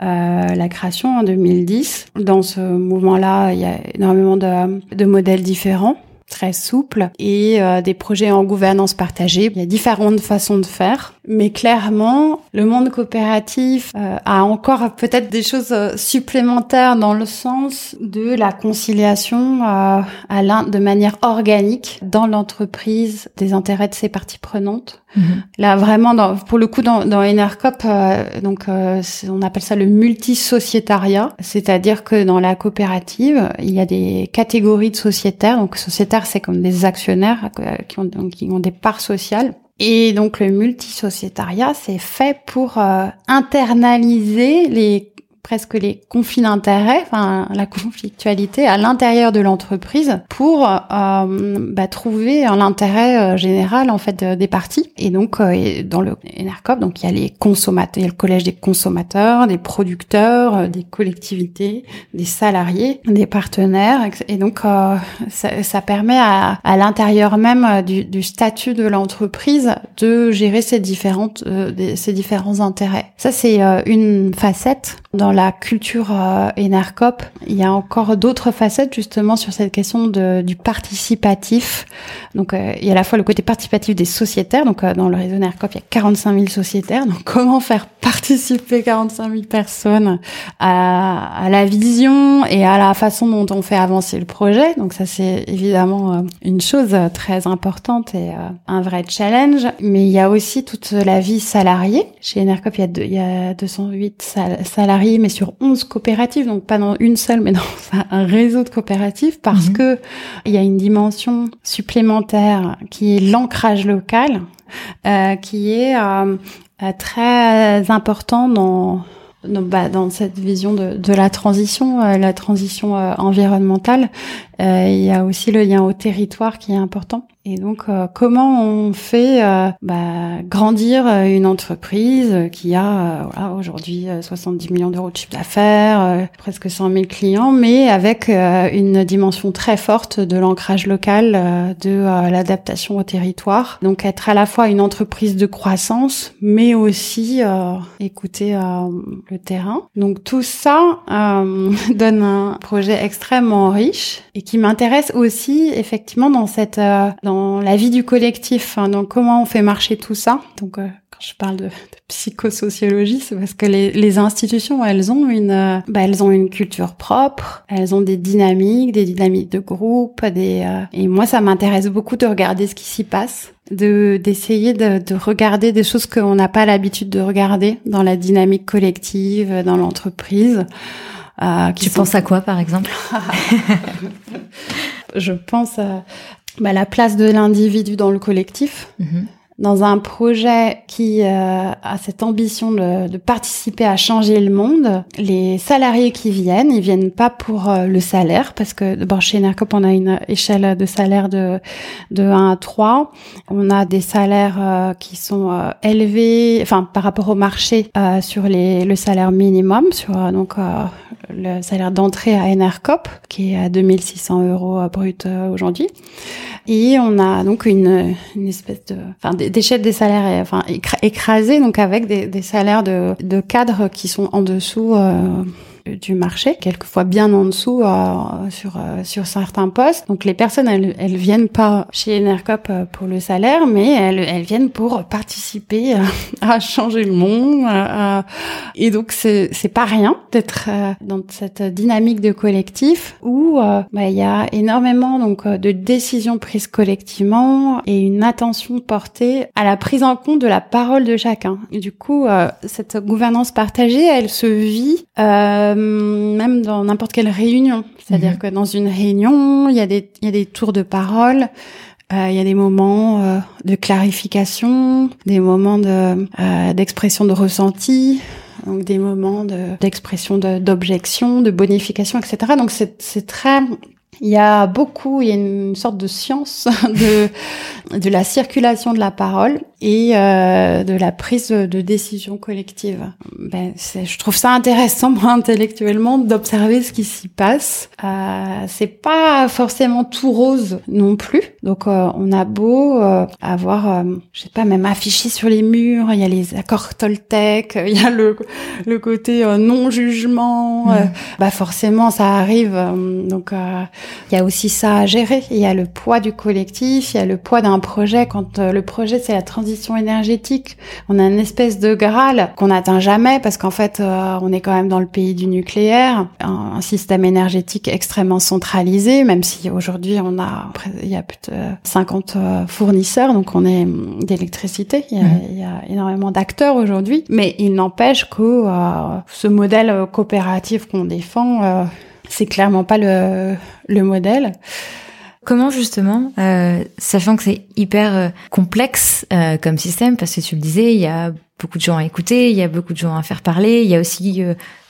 Speaker 2: la création en 2010. Dans ce mouvement-là, il y a énormément de, de modèles différents. Très souple et des projets en gouvernance partagée. Il y a différentes façons de faire, mais clairement, le monde coopératif a encore peut-être des choses supplémentaires dans le sens de la conciliation à de manière organique dans l'entreprise des intérêts de ses parties prenantes. Mhm. Là, vraiment, dans, pour le coup, dans, dans euh, donc euh, on appelle ça le multisociétariat, c'est-à-dire que dans la coopérative, il y a des catégories de sociétaires. Donc, sociétaires, c'est comme des actionnaires euh, qui ont, qui ont des parts sociales. Et donc le multisociétariat, c'est fait pour internaliser les presque les conflits d'intérêts, enfin la conflictualité à l'intérieur de l'entreprise pour euh, bah, trouver l'intérêt euh, général en fait des parties. Et donc euh, dans le NRCOP, donc il y a les consommateurs, il y a le collège des consommateurs, des producteurs, des collectivités, des salariés, des partenaires. Et donc ça, ça, permet à, à l'intérieur même du, du, statut de l'entreprise de gérer ces différentes ces différents intérêts. Ça c'est une facette dans la culture euh, il y a encore d'autres facettes justement sur cette question du participatif. Donc euh, il y a à la fois le côté participatif des sociétaires. Donc euh, dans le réseau Enercop, il y a 45 000 sociétaires. Donc comment faire participer 45 000 personnes à, la vision et à la façon dont on fait avancer le projet? Donc ça c'est évidemment une chose très importante et un vrai challenge. Mais il y a aussi toute la vie salariée. Chez a, il y a 208 salariés mais sur 11 coopératives, donc pas dans une seule, mais <laughs> dans un réseau de coopératives, parce mhm. que il y a une dimension supplémentaire qui est l'ancrage local, euh, qui est euh, très important dans dans, bah, dans cette vision de, de la transition, euh, la transition environnementale, euh, il y a aussi le lien au territoire qui est important. Et donc, euh, comment on fait euh, bah, grandir une entreprise qui a voilà, aujourd'hui 70 millions d'euros de chiffre d'affaires, presque 100 000 clients, mais avec une dimension très forte de l'ancrage local, de l'adaptation au territoire. Donc, être à la fois une entreprise de croissance, mais aussi écouter le terrain. Donc, tout ça <laughs> donne un projet extrêmement riche qui m'intéresse aussi effectivement dans cette euh, dans la vie du collectif, hein, donc comment on fait marcher tout ça. Donc euh, quand je parle de, psychosociologie, c'est parce que les, les, institutions, elles ont une, euh, bah, elles ont une culture propre, elles ont des dynamiques, des dynamiques de groupe, des et moi ça m'intéresse beaucoup de regarder ce qui s'y passe de d'essayer de, de, regarder des choses qu'on n'a pas l'habitude de regarder dans la dynamique collective, dans l'entreprise.
Speaker 1: Euh, tu penses à quoi, par exemple <laughs>
Speaker 2: Je pense à bah, la place de l'individu dans le collectif. Mhm dans un projet qui euh, a cette ambition de, de, participer à changer le monde, les salariés qui viennent, ils viennent pas pour euh, le salaire, parce que d'abord chez Enercop, on a une échelle de salaire de, de 1 à 3. On a des salaires euh, qui sont euh, élevés, enfin par rapport au marché, sur les, le salaire minimum, sur donc le salaire d'entrée à Enercop, qui est à 2600 euros brut aujourd'hui. Et on a donc une, une espèce de, enfin d'échelle des salaires, enfin écrasés, donc avec des, des salaires de, de cadres qui sont en dessous. Euh, du marché, quelquefois bien en dessous euh, sur euh, sur certains postes. Donc les personnes, elles, elles viennent pas chez Enercop euh, pour le salaire, mais elles, elles viennent pour participer <laughs> à changer le monde. et donc c'est c'est pas rien d'être dans cette dynamique de collectif où bah, il y a énormément donc de décisions prises collectivement et une attention portée à la prise en compte de la parole de chacun. Et du coup, cette gouvernance partagée, elle se vit euh, euh, même dans n'importe quelle réunion. C'est-à-dire mhm. que dans une réunion, il y a des, il y a des tours de parole. Euh, il y a des moments euh, de clarification, des moments de d'expression de ressenti, donc des moments d'expression d'objection, de, bonification, etc. Donc c'est très il y a beaucoup, il y a une sorte de science <laughs> de, de la circulation de la parole et euh, de la prise de décision collective. Ben, je trouve ça intéressant, moi, intellectuellement, d'observer ce qui s'y passe. Euh, c'est pas forcément tout rose non plus. Donc, euh, on a beau euh, avoir, euh, je sais pas, même affiché sur les murs, il y a les accords Toltec, <laughs> il y a le, le côté non-jugement. Mmh. bah, forcément, ça arrive. donc, il y a aussi ça à gérer. Il y a le poids du collectif, il y a le poids d'un projet. Quand le projet c'est la transition énergétique, on a une espèce de graal qu'on n'atteint jamais parce qu'en fait on est quand même dans le pays du nucléaire, un, système énergétique extrêmement centralisé, même si aujourd'hui on a il y a plus de 50 fournisseurs, donc on est d'électricité. Il, mmh. il, y a énormément d'acteurs aujourd'hui, mais il n'empêche que euh, ce modèle coopératif qu'on défend, euh, c'est clairement pas le, le modèle.
Speaker 1: Comment justement, euh, sachant que c'est hyper euh, complexe euh, comme système, parce que tu le disais, il y a beaucoup de gens à écouter, il y a beaucoup de gens à faire parler, il y a aussi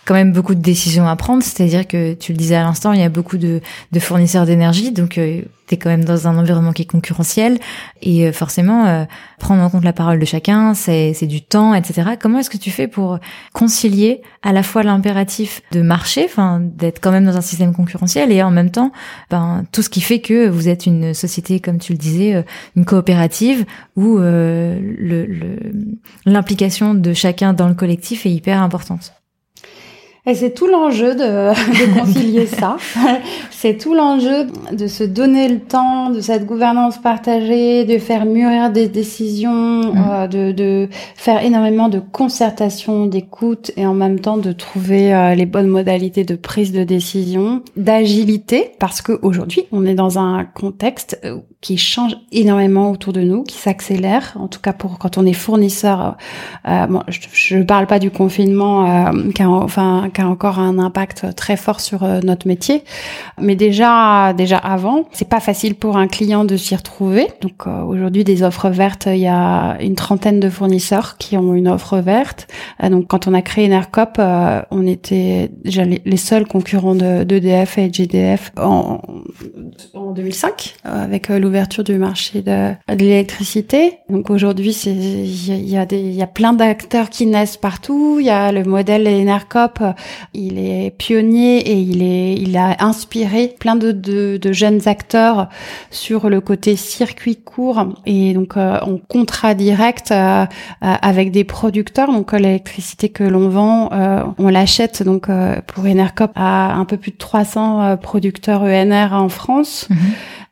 Speaker 1: quand même beaucoup de décisions à prendre, c'est-à-dire que tu le disais à l'instant, il y a beaucoup de, de fournisseurs d'énergie, donc euh, tu es quand même dans un environnement qui est concurrentiel, et euh, forcément, euh, prendre en compte la parole de chacun, c'est du temps, etc. Comment est-ce que tu fais pour concilier à la fois l'impératif de marcher, enfin d'être quand même dans un système concurrentiel, et en même temps, ben, tout ce qui fait que vous êtes une société, comme tu le disais, une coopérative, où l'implication le, de chacun dans le collectif est hyper importante
Speaker 2: et c'est tout l'enjeu de, <laughs> de concilier ça. <laughs> c'est tout l'enjeu de se donner le temps de cette gouvernance partagée, de faire mûrir des décisions, mmh. euh, de, de, faire énormément de concertation, d'écoute et en même temps de trouver euh, les bonnes modalités de prise de décision, d'agilité, parce qu'aujourd'hui on est dans un contexte euh, qui change énormément autour de nous, qui s'accélère. En tout cas pour quand on est fournisseur. Euh, bon, je, ne parle pas du confinement, euh, qui enfin qui a encore un impact très fort sur euh, notre métier. Mais déjà, déjà avant, c'est pas facile pour un client de s'y retrouver. Donc euh, aujourd'hui, des offres vertes, il y a une trentaine de fournisseurs qui ont une offre verte. Euh, donc quand on a créé Nercop, on était déjà les, seuls concurrents de d'EDF et GDF en, en 2005 avec l'ouverture du marché de, de l'électricité. Donc aujourd'hui, il y, a des il y a plein d'acteurs qui naissent partout. Il y a le modèle Enercop il est pionnier et il est, il a inspiré plein de, de, jeunes acteurs sur le côté circuit court et donc euh, en contrat direct euh, euh, avec des producteurs. Donc l'électricité que l'on vend, on l'achète donc pour Enercop à un peu plus de 300 producteurs ENR en France. Mhm.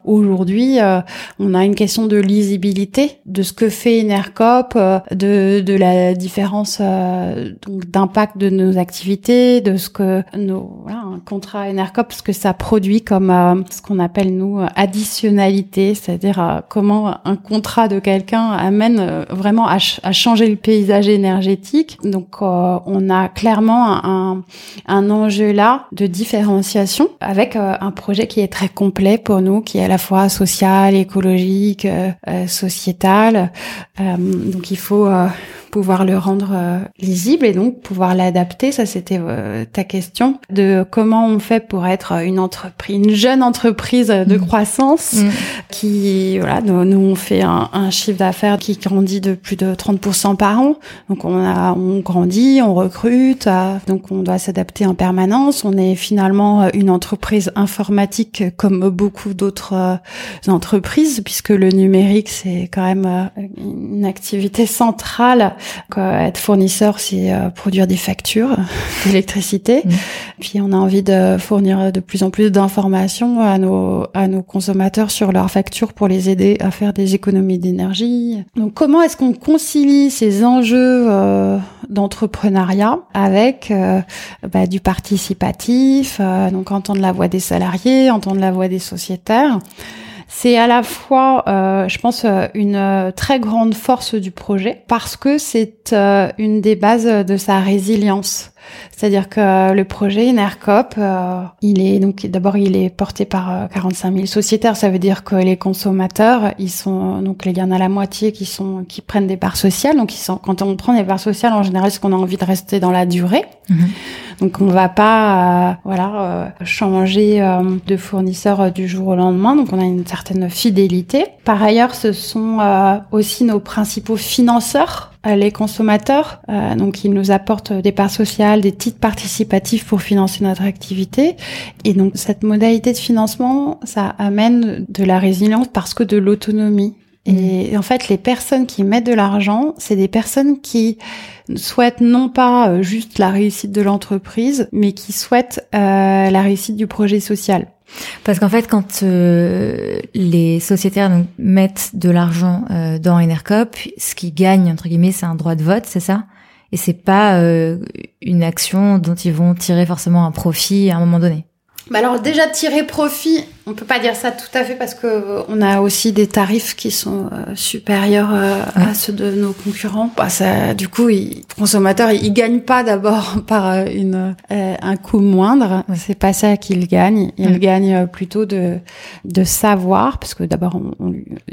Speaker 2: Aujourd'hui, euh, on a une question de lisibilité de ce que fait Enercop, euh, de, de la différence euh, d'impact de nos activités, de ce que nos voilà, un contrat Enercop, ce que ça produit comme ce qu'on appelle nous additionnalité, c'est-à-dire comment un contrat de quelqu'un amène vraiment à, à, changer le paysage énergétique. Donc, on a clairement un, un enjeu là de différenciation avec un projet qui est très complet pour nous, qui est la fois sociale, écologique, euh, euh sociétale. Euh, donc il faut pouvoir le rendre euh, lisible et donc pouvoir l'adapter. Ça, c'était euh, ta question de comment on fait pour être une entreprise, une jeune entreprise de mmh. croissance mmh. qui, voilà, nous, nous, on fait un, un chiffre d'affaires qui grandit de plus de 30% par an. Donc on a, on grandit, on recrute, euh, donc on doit s'adapter en permanence. On est finalement une entreprise informatique comme beaucoup d'autres entreprises puisque le numérique c'est quand même une activité centrale être fournisseur, c'est euh, produire des factures <laughs> d'électricité. Mm. Puis on a envie de fournir de plus en plus d'informations à nos à nos consommateurs sur leurs factures pour les aider à faire des économies d'énergie. Donc comment est-ce qu'on concilie ces enjeux euh, d'entrepreneuriat avec euh, bah, du participatif, donc entendre la voix des salariés, entendre la voix des sociétaires? C'est à la fois, euh, je pense, euh, une euh, très grande force du projet parce que c'est une des bases de sa résilience. C'est-à-dire que le projet NERCOP, il est donc d'abord il est porté par 45 000 sociétaires. Ça veut dire que les consommateurs, ils sont donc il y en a la moitié qui sont qui prennent des parts sociales. Donc ils sont quand on prend des parts sociales, en général, c'est qu'on a envie de rester dans la durée. Mhm. Donc on va pas euh, voilà euh, changer euh, de fournisseur du jour au lendemain. Donc on a une certaine fidélité. Par ailleurs, ce sont aussi nos principaux financeurs les consommateurs. donc, ils nous apportent des parts sociales, des titres participatifs pour financer notre activité. Et donc, cette modalité de financement, ça amène de la résilience parce que de l'autonomie. Et en fait, les personnes qui mettent de l'argent, c'est des personnes qui souhaitent non pas euh, juste la réussite de l'entreprise, mais qui souhaitent euh, la réussite du projet social.
Speaker 1: Parce qu'en fait, quand euh, les sociétaires donc, mettent de l'argent euh, dans Enercop, ce qu'ils gagnent entre guillemets, c'est un droit de vote, c'est ça? Et c'est pas euh, une action dont ils vont tirer forcément un profit à un moment donné?
Speaker 2: Bah alors déjà tirer profit, on peut pas dire ça tout à fait parce que euh, on a aussi des tarifs qui sont euh, supérieurs euh, à ceux de nos concurrents. Bah ça, du coup, il, le consommateur, il, il gagne pas d'abord <laughs> par une un coût moindre. C'est pas ça qu'il gagne. Il gagne plutôt de de savoir parce que d'abord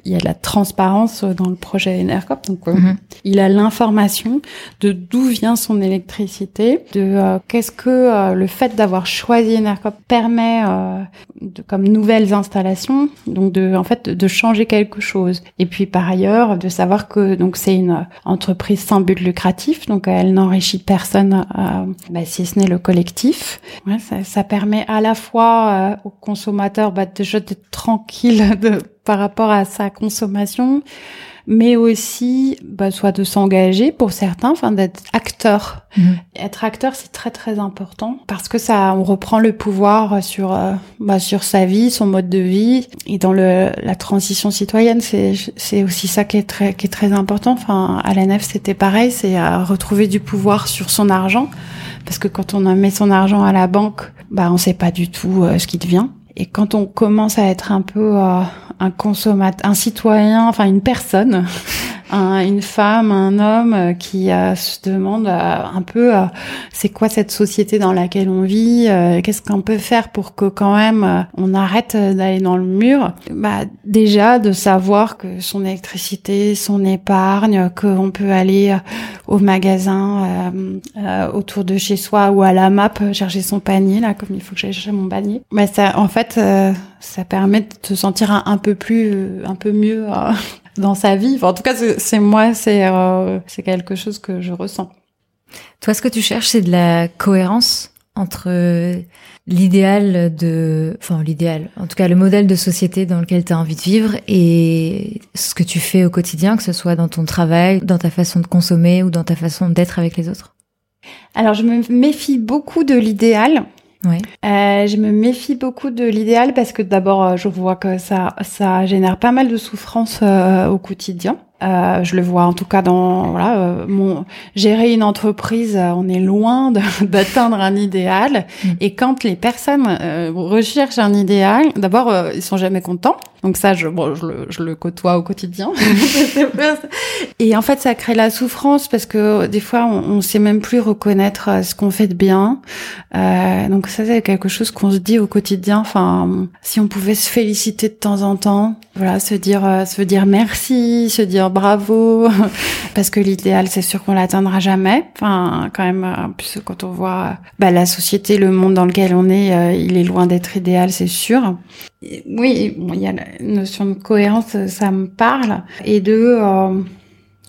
Speaker 2: il y a de la transparence dans le projet Enercop, donc mm-hmm. il a l'information de d'où vient son électricité, de qu'est-ce que le fait d'avoir choisi Enercop permet de, comme nouvelles installations, donc de en fait de changer quelque chose. Et puis par ailleurs de savoir que donc c'est une entreprise sans but lucratif, donc elle n'enrichit personne, euh, bah, si ce n'est le collectif. Ouais, ça, ça, permet à la fois euh, au consommateur bah, déjà d'être tranquille <laughs> de, par rapport à sa consommation, mais aussi bah, soit de s'engager pour certains, enfin d'être acteur. Mhm. Être acteur, c'est très très important parce que ça, on reprend le pouvoir sur euh, bah, sur sa vie, son mode de vie, et dans le la transition citoyenne, c'est c'est aussi ça qui est très qui est très important. Enfin, à la nef, c'était pareil, c'est à retrouver du pouvoir sur son argent parce que quand on met son argent à la banque, bah on sait pas du tout euh, ce qui devient. Et quand on commence à être un peu euh, un consommateur, un citoyen, enfin une personne, une femme, un homme euh, qui euh, se demande un peu c'est quoi cette société dans laquelle on vit, qu'est-ce qu'on peut faire pour que quand même on arrête d'aller dans le mur. Bah déjà de savoir que son électricité, son épargne, qu'on peut aller au magasin autour de chez soi ou à la map chercher son panier là comme il faut que j'aille chercher mon panier. Mais ça en fait euh, ça permet de se sentir un, peu plus, euh, un peu mieux euh, dans sa vie. en tout cas, c'est moi, c'est c'est quelque chose que je ressens.
Speaker 1: Toi, ce que tu cherches, c'est de la cohérence entre l'idéal de, enfin l'idéal, en tout cas le modèle de société dans lequel tu as envie de vivre et ce que tu fais au quotidien, que ce soit dans ton travail, dans ta façon de consommer ou dans ta façon d'être avec les autres.
Speaker 2: Alors je me méfie beaucoup de l'idéal
Speaker 1: Ouais.
Speaker 2: Euh, je me méfie beaucoup de l'idéal parce que d'abord, euh, je vois que ça, ça génère pas mal de souffrance euh, au quotidien. Euh, je le vois en tout cas dans voilà euh, mon gérer une entreprise, euh, on est loin <laughs> d'atteindre un idéal. Mm. Et quand les personnes recherchent un idéal, d'abord ils sont jamais contents. Donc ça, je, bon, je, le, je le côtoie au quotidien. <laughs> et en fait, ça crée la souffrance parce que des fois, on, on sait même plus reconnaître ce qu'on fait de bien. donc ça, c'est quelque chose qu'on se dit au quotidien. Enfin, si on pouvait se féliciter de temps en temps, voilà, se dire, se dire merci, se dire bravo <laughs> parce que l'idéal c'est sûr qu'on l'atteindra jamais. Enfin quand même en plus quand on voit bah, la société, le monde dans lequel on est, euh, il est loin d'être idéal, c'est sûr. oui, il y a la notion de cohérence, ça me parle et de euh,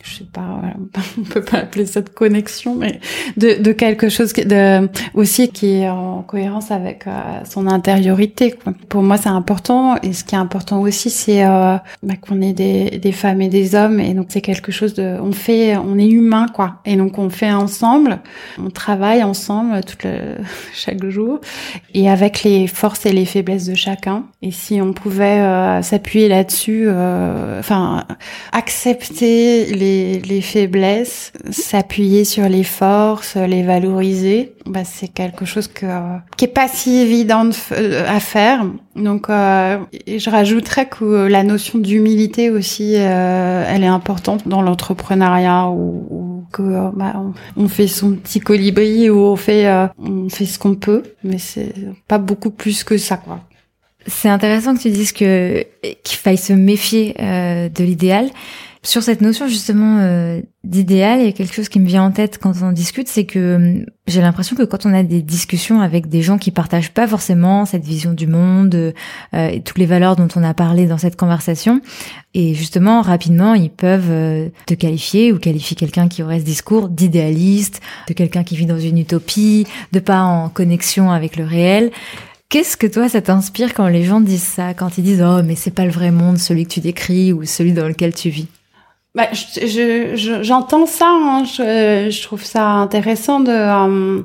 Speaker 2: je sais pas, <laughs> on peut pas appeler ça de connexion, mais de, de quelque chose de, aussi qui est en cohérence avec euh, son intériorité. Quoi. Pour moi, c'est important. Et ce qui est important aussi, c'est euh, bah, qu'on ait des, des femmes et des hommes. Et donc, c'est quelque chose de, on fait, on est humain, quoi. Et donc, on fait ensemble, on travaille ensemble tout le, <laughs> chaque jour, et avec les forces et les faiblesses de chacun. Et si on pouvait euh, s'appuyer là-dessus, enfin, accepter les les, faiblesses, s'appuyer sur les forces, les valoriser, bah, c'est quelque chose que, qui est pas si évident euh, à faire. Donc, euh, je rajouterais que la notion d'humilité aussi, euh, elle est importante dans l'entrepreneuriat ou, que bah, on, fait son petit colibri ou on fait ce qu'on peut, mais c'est pas beaucoup plus que ça.
Speaker 1: C'est intéressant que tu dises qu'il faille se méfier de l'idéal. Sur cette notion justement euh, d'idéal, il y a quelque chose qui me vient en tête quand on discute, c'est que euh, j'ai l'impression que quand on a des discussions avec des gens qui partagent pas forcément cette vision du monde euh, et toutes les valeurs dont on a parlé dans cette conversation, et justement rapidement ils peuvent te qualifier ou qualifier quelqu'un qui aurait ce discours d'idéaliste, de quelqu'un qui vit dans une utopie, de pas en connexion avec le réel. Qu'est-ce que toi ça t'inspire quand les gens disent ça, quand ils disent oh mais c'est pas le vrai monde celui que tu décris ou celui dans lequel tu vis?
Speaker 2: Bah, je, j'entends ça. Hein. Je, je, trouve ça intéressant de. Euh,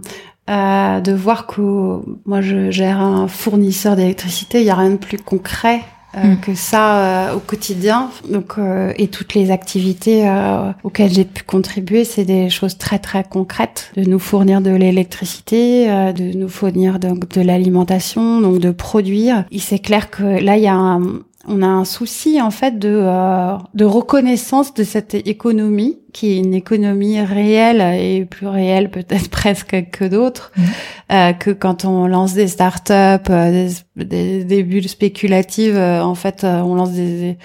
Speaker 2: euh, de voir que moi je gère un fournisseur d'électricité, il y a rien de plus concret euh, mm. que ça euh, au quotidien. Donc euh, et toutes les activités auxquelles j'ai pu contribuer, c'est des choses très très concrètes, de nous fournir de l'électricité, de nous fournir donc de l'alimentation, donc de produire. Il c'est clair que là il y a un, on a un souci en fait de de reconnaissance de cette économie qui est une économie réelle et plus réelle peut-être <laughs> presque que d'autres, mmh. euh, que quand on lance des startups, euh, des, des, bulles spéculatives, euh, en fait, euh, on lance des,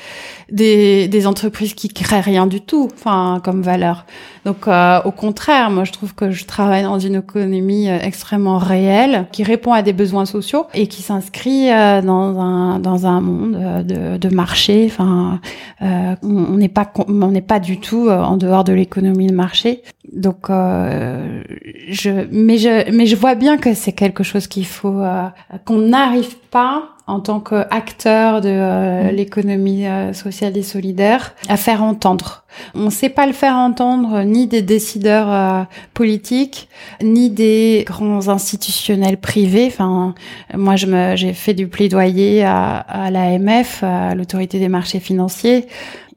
Speaker 2: des, des entreprises qui créent rien du tout, enfin comme valeur. Donc au contraire, moi je trouve que je travaille dans une économie extrêmement réelle, qui répond à des besoins sociaux et qui s'inscrit dans un dans un monde de, de marché. Enfin, on n'est pas on n'est pas du tout en dehors de l'économie de marché. Donc, euh, je, mais je, mais je vois bien que c'est quelque chose qu'il faut, euh, qu'on n'arrive pas en tant qu'acteur de euh, mm. l'économie euh, sociale et solidaire à faire entendre. On ne sait pas le faire entendre ni des décideurs euh, politiques, ni des grands institutionnels privés. Enfin, moi, je me, j'ai fait du plaidoyer à, à l'AMF, à l'autorité des marchés financiers,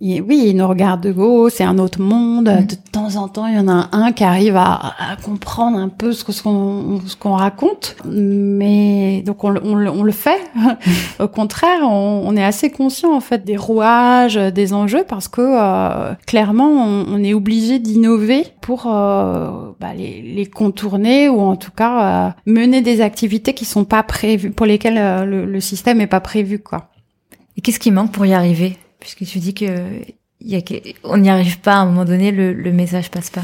Speaker 2: oui, ils nous regardent de gauche, c'est un autre monde. Mm. De temps en temps, il y en a un qui arrive à, comprendre un peu ce qu'on ce qu'on raconte, mais donc on, on, on le fait. <laughs> Au contraire, on, est assez conscient en fait des rouages, des enjeux, parce que euh, clairement, on, est obligé d'innover pour euh, bah, les, les, contourner ou en tout cas euh, mener des activités qui sont pas prévues, pour lesquelles le, le système est pas prévu, quoi.
Speaker 1: Et qu'est-ce qui manque pour y arriver? Puisque tu dis que y a, on n'y arrive pas à un moment donné, le, le message passe pas.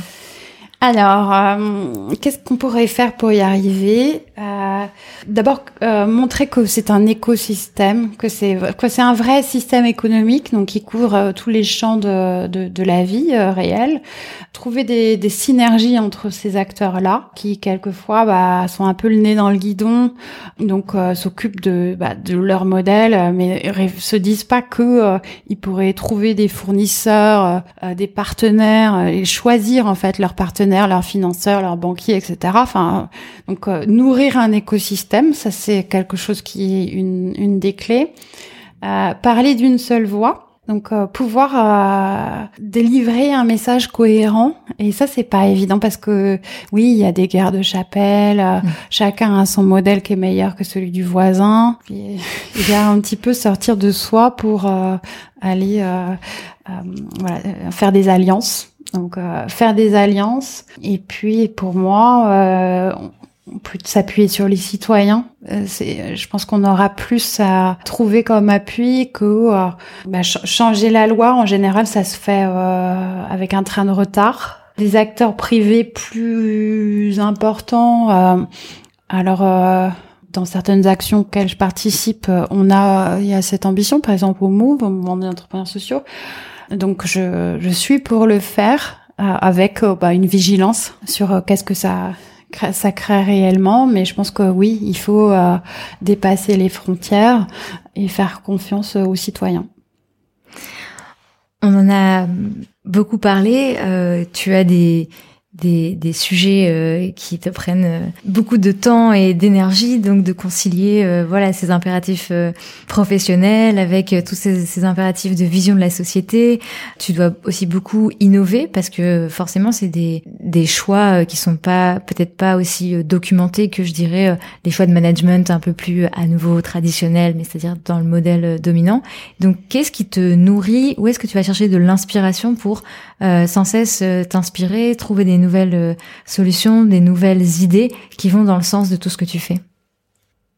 Speaker 2: Alors, euh, qu'est-ce qu'on pourrait faire pour y arriver? Euh, D'abord, euh, montrer que c'est un écosystème, que c'est c'est un vrai système économique, donc qui couvre tous les champs de, de, de la vie réelle. Trouver des, des, synergies entre ces acteurs-là, qui quelquefois bah, sont un peu le nez dans le guidon, donc s'occupent de, bah, de leur modèle, mais se disent pas que ils pourraient trouver des fournisseurs, des partenaires et choisir en fait leurs partenaires leurs financeurs, leurs banquiers, etc. Enfin, donc euh, nourrir un écosystème, ça c'est quelque chose qui est une, une des clés. Euh, parler d'une seule voix. Donc euh, pouvoir délivrer un message cohérent et ça c'est pas évident parce que oui il y a des guerres de chapelle, mm. chacun a son modèle qui est meilleur que celui du voisin. il y a un petit peu sortir de soi pour aller voilà, faire des alliances donc euh, faire des alliances et puis pour moi euh, plus s'appuyer sur les citoyens. Euh, je pense qu'on aura plus à trouver comme appui que euh, bah, changer la loi. En général, ça se fait avec un train de retard. Les acteurs privés plus importants, alors dans certaines actions auxquelles je participe, on a il y a cette ambition, par exemple au MOVE, au mouvement des entrepreneurs sociaux, donc je, je suis pour le faire euh, avec euh, bah, une vigilance sur euh, qu'est-ce que ça ça crée réellement, mais je pense que oui, il faut dépasser les frontières et faire confiance aux citoyens.
Speaker 1: On en a beaucoup parlé. tu as des des, des sujets euh, qui te prennent euh, beaucoup de temps et d'énergie, donc de concilier euh, voilà ces impératifs professionnels avec tous ces, ces, impératifs de vision de la société. Tu dois aussi beaucoup innover parce que forcément c'est des, des choix qui sont pas peut-être pas aussi documentés que je dirais les choix de management un peu plus à nouveau traditionnels, mais c'est-à-dire dans le modèle dominant. Donc qu'est-ce qui te nourrit? Où est-ce que tu vas chercher de l'inspiration pour sans cesse t'inspirer, trouver des nouvelles euh, solutions, des nouvelles idées qui vont dans le sens de tout ce que tu fais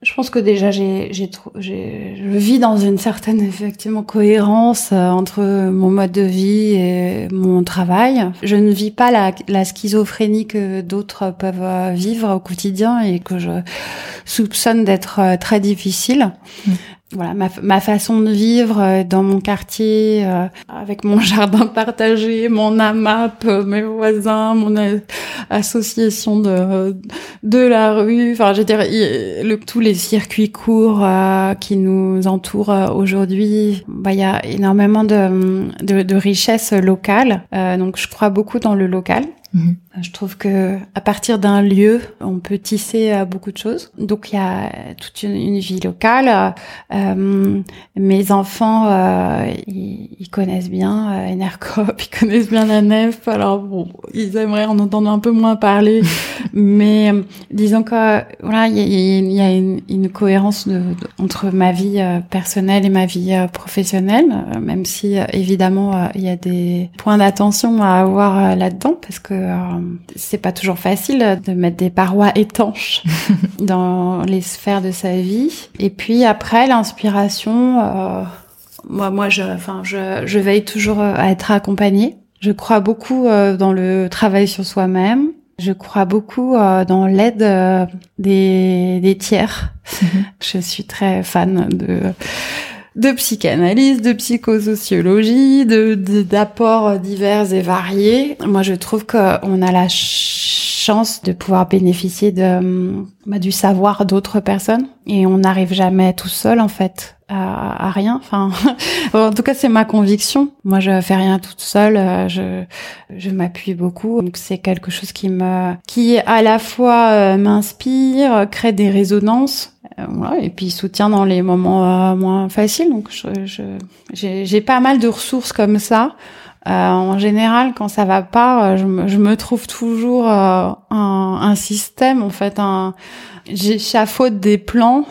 Speaker 2: je pense que déjà j'ai j'ai je vis dans une certaine effectivement cohérence euh, entre mon mode de vie et mon travail. Je ne vis pas la, la schizophrénie que d'autres peuvent euh, vivre au quotidien et que je soupçonne d'être très difficile. Mm voilà ma, ma, façon de vivre euh, dans mon quartier euh, avec mon <laughs> jardin partagé, mon AMAP, euh, mes voisins, mon association de de la rue, enfin je veux dire le, tous les circuits courts qui nous entourent aujourd'hui, bah il y a énormément de de, de richesses locales. donc je crois beaucoup dans le local Mhm. Je trouve que à partir d'un lieu, on peut tisser euh, beaucoup de choses. Donc il y a toute une, vie locale. Euh, mes enfants, euh, ils, connaissent bien euh, Enercop, <laughs> ils connaissent bien la nef. Alors bon, ils aimeraient en entendre un peu moins parler, <laughs> mais disons que voilà, il y a, une, cohérence de, entre ma vie personnelle et ma vie professionnelle, même si évidemment il y a des points d'attention à avoir là-dedans parce que c'est pas toujours facile de mettre des parois étanches <laughs> dans les sphères de sa vie. Et puis après, l'inspiration, euh, moi, moi, je, enfin, je, je veille toujours à être accompagnée. Je crois beaucoup euh, dans le travail sur soi-même. Je crois beaucoup euh, dans l'aide des, des tiers. Mhm. je suis très fan de de psychanalyse, de psychosociologie, de d'apports divers et variés. Moi, je trouve qu'on a la chance de pouvoir bénéficier de bah, du savoir d'autres personnes et on n'arrive jamais tout seul en fait à, à rien. Enfin, <laughs> en tout cas, c'est ma conviction. Moi, je fais rien toute seule. Euh, je je m'appuie beaucoup. Donc, c'est quelque chose qui me qui à la fois euh, m'inspire, crée des résonances euh, et puis soutien dans les moments euh, moins faciles. Donc je, j'ai, pas mal de ressources comme ça. Euh, en général, quand ça va pas, je me, je me trouve toujours un, un, système, en fait, un, j'échafaude des plans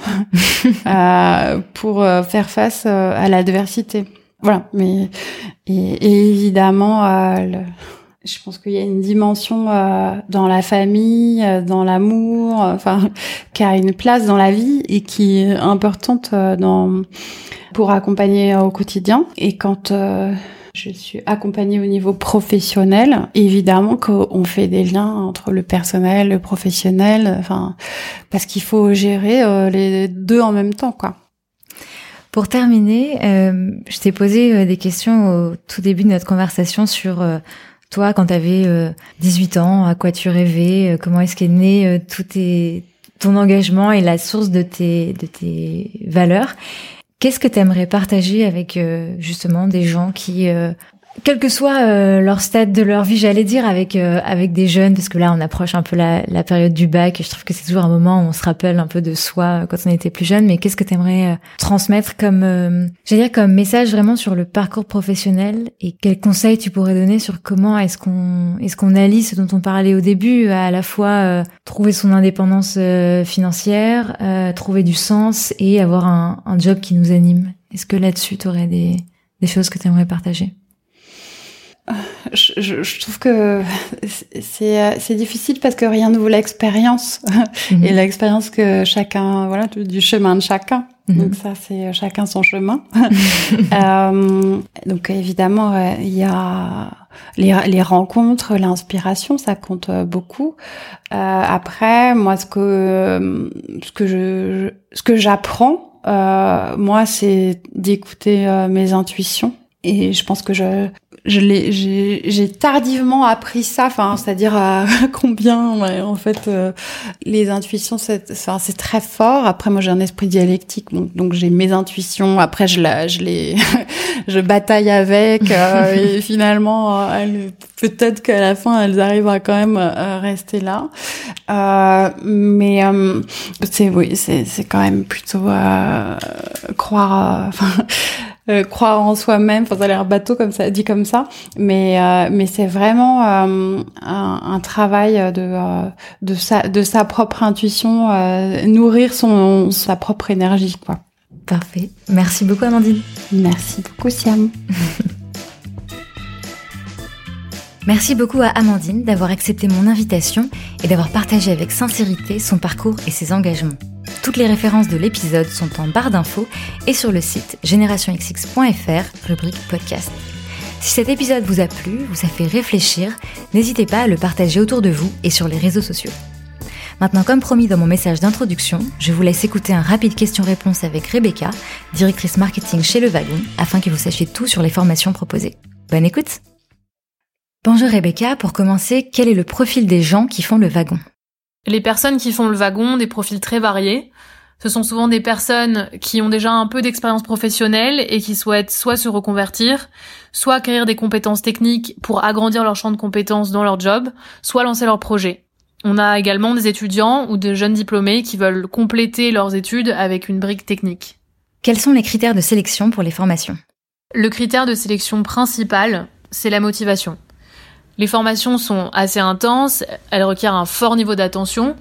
Speaker 2: <laughs> pour faire face à l'adversité. Voilà, mais et, évidemment, le, je pense qu'il y a une dimension euh, dans la famille, euh, dans l'amour, euh, enfin, <laughs> qui a une place dans la vie et qui est importante dans pour accompagner au quotidien. Et quand je suis accompagnée au niveau professionnel, évidemment qu'on fait des liens entre le personnel, le professionnel, enfin, parce qu'il faut gérer les deux en même temps, quoi.
Speaker 1: Pour terminer, je t'ai posé des questions au tout début de notre conversation sur toi, quand tu avais 18 ans, à quoi tu rêvais euh, Comment est-ce qu'est né euh, tout ton engagement et la source de tes valeurs Qu'est-ce que tu aimerais partager avec euh, justement des gens qui quel que soit euh, leur stade de leur vie, j'allais dire avec euh, avec des jeunes, parce que là on approche un peu la, la période du bac, et je trouve que c'est toujours un moment où on se rappelle un peu de soi euh, quand on était plus jeune. Mais qu'est-ce que tu aimerais transmettre comme, j'allais dire comme message vraiment sur le parcours professionnel et quels conseils tu pourrais donner sur comment est-ce qu'on est-ce qu'on allie ce dont on parlait au début, à la fois trouver son indépendance financière, trouver du sens et avoir un, un job qui nous anime? Est-ce que là-dessus tu aurais des des choses que tu aimerais partager?
Speaker 2: Je, je, trouve que c'est c'est difficile parce que rien ne vaut l'expérience mhm. et l'expérience que chacun voilà du, chemin de chacun. Mhm. Donc ça c'est chacun son chemin. <laughs> euh, donc évidemment euh, il y a les, les rencontres, l'inspiration, ça compte beaucoup. Euh, après moi ce que ce que je ce que j'apprends euh, moi c'est d'écouter euh, mes intuitions et je pense que je je l'ai j'ai tardivement appris ça enfin c'est-à-dire à <laughs> combien en fait euh, les intuitions c'est enfin, c'est très fort. Après moi j'ai un esprit dialectique donc, donc j'ai mes intuitions. Après je la je les <laughs> je bataille avec euh, <laughs> et finalement euh, peut-être qu'à la fin elles arrivent à quand même rester là. Mais c'est oui c'est c'est quand même plutôt croire enfin euh, croire en soi-même. Enfin, ça a l'air bateau comme ça, dit comme ça, mais euh, mais c'est vraiment euh, un, un, travail de de sa de sa propre intuition, nourrir son sa propre énergie, quoi.
Speaker 1: Parfait. Merci beaucoup, Amandine.
Speaker 2: Merci beaucoup, Siam. <laughs>
Speaker 1: Merci beaucoup à Amandine d'avoir accepté mon invitation et d'avoir partagé avec sincérité son parcours et ses engagements. Toutes les références de l'épisode sont en barre d'infos et sur le site générationxx.fr, rubrique podcast. Si cet épisode vous a plu, vous a fait réfléchir, n'hésitez pas à le partager autour de vous et sur les réseaux sociaux. Maintenant, comme promis dans mon message d'introduction, je vous laisse écouter un rapide question-réponse avec Rebecca, directrice marketing chez Le Wagon, afin que vous sachiez tout sur les formations proposées. Bonne écoute Bonjour Rebecca, pour commencer, quel est le profil des gens qui font le wagon?
Speaker 3: Les personnes qui font le wagon, des profils très variés. Ce sont souvent des personnes qui ont déjà un peu d'expérience professionnelle et qui souhaitent soit se reconvertir, soit acquérir des compétences techniques pour agrandir leur champ de compétences dans leur job, soit lancer leur projet. On a également des étudiants ou de jeunes diplômés qui veulent compléter leurs études avec une brique technique.
Speaker 1: Quels sont les critères de sélection pour les formations?
Speaker 3: Le critère de sélection principal, c'est la motivation. Les formations sont assez intenses, elles requièrent un fort niveau d'attention,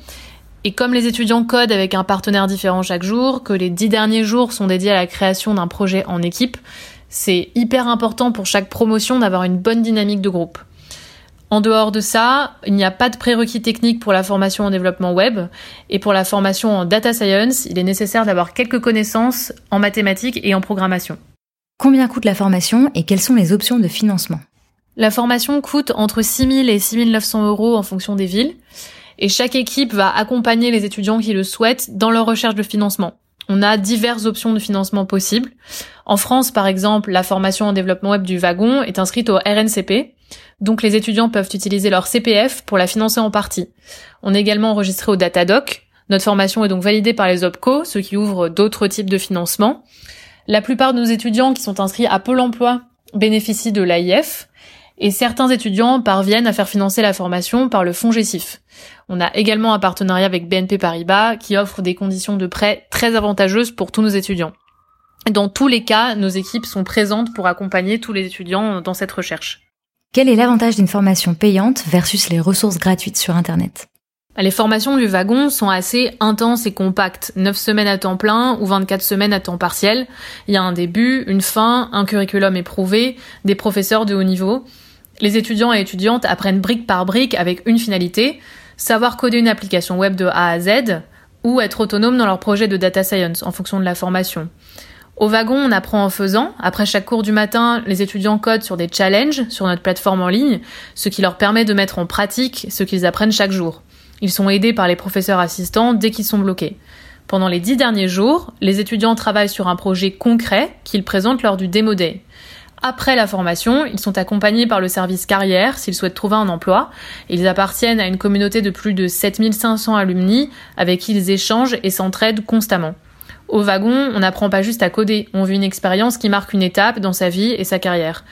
Speaker 3: et comme les étudiants codent avec un partenaire différent chaque jour, que les dix derniers jours sont dédiés à la création d'un projet en équipe, c'est hyper important pour chaque promotion d'avoir une bonne dynamique de groupe. En dehors de ça, il n'y a pas de prérequis technique pour la formation en développement web et pour la formation en data science, il est nécessaire d'avoir quelques connaissances en mathématiques et en programmation.
Speaker 1: Combien coûte la formation et quelles sont les options de financement?
Speaker 3: La formation coûte entre 6 000 et 6 900 euros en fonction des villes et chaque équipe va accompagner les étudiants qui le souhaitent dans leur recherche de financement. On a diverses options de financement possibles. En France, par exemple, la formation en développement web du wagon est inscrite au RNCP, donc les étudiants peuvent utiliser leur CPF pour la financer en partie. On est également enregistré au Datadoc. Notre formation est donc validée par les OPCO, ce qui ouvre d'autres types de financement. La plupart de nos étudiants qui sont inscrits à Pôle emploi bénéficient de l'AIF et certains étudiants parviennent à faire financer la formation par le fonds GESIF. On a également un partenariat avec BNP Paribas qui offre des conditions de prêt très avantageuses pour tous nos étudiants. Dans tous les cas, nos équipes sont présentes pour accompagner tous les étudiants dans cette recherche.
Speaker 1: Quel est l'avantage d'une formation payante versus les ressources gratuites sur Internet?
Speaker 3: Les formations du wagon sont assez intenses et compactes, 9 semaines à temps plein ou 24 semaines à temps partiel. Il y a un début, une fin, un curriculum éprouvé, des professeurs de haut niveau. Les étudiants et étudiantes apprennent brique par brique avec une finalité, savoir coder une application web de A à Z ou être autonome dans leur projet de data science en fonction de la formation. Au wagon, on apprend en faisant. Après chaque cours du matin, les étudiants codent sur des challenges sur notre plateforme en ligne, ce qui leur permet de mettre en pratique ce qu'ils apprennent chaque jour. Ils sont aidés par les professeurs assistants dès qu'ils sont bloqués. Pendant les dix derniers jours, les étudiants travaillent sur un projet concret qu'ils présentent lors du Demo Day. Après la formation, ils sont accompagnés par le service carrière s'ils souhaitent trouver un emploi. Ils appartiennent à une communauté de plus de 7500 alumni avec qui ils échangent et s'entraident constamment. Au wagon, on n'apprend pas juste à coder, on vit une expérience qui marque une étape dans sa vie et sa carrière.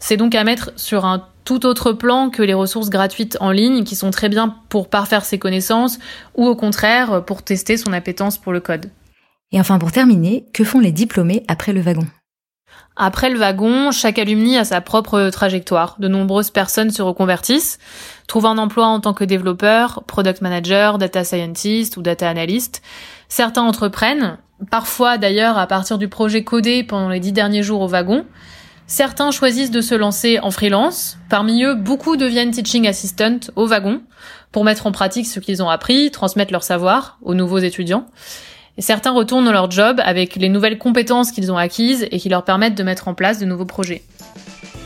Speaker 3: C'est donc à mettre sur un tout autre plan que les ressources gratuites en ligne qui sont très bien pour parfaire ses connaissances ou au contraire pour tester son appétence pour le code.
Speaker 1: Et enfin pour terminer, que font les diplômés après le wagon?
Speaker 3: Après le wagon, chaque alumni a sa propre trajectoire. De nombreuses personnes se reconvertissent, trouvent un emploi en tant que développeur, product manager, data scientist ou data analyst. Certains entreprennent, parfois d'ailleurs à partir du projet codé pendant les dix derniers jours au wagon. Certains choisissent de se lancer en freelance. Parmi eux, beaucoup deviennent teaching assistant au wagon pour mettre en pratique ce qu'ils ont appris, transmettre leur savoir aux nouveaux étudiants. Et certains retournent dans leur job avec les nouvelles compétences qu'ils ont acquises et qui leur permettent de mettre en place de nouveaux projets.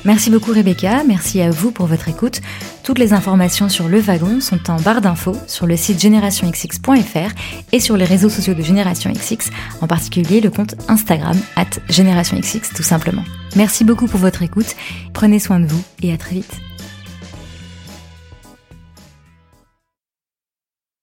Speaker 1: Merci beaucoup Rebecca, merci à vous pour votre écoute. Toutes les informations sur le wagon sont en barre d'infos sur le site générationxx.fr et sur les réseaux sociaux de Génération XX, en particulier le compte Instagram at GénérationXX tout simplement. Merci beaucoup pour votre écoute, prenez soin de vous et à très vite.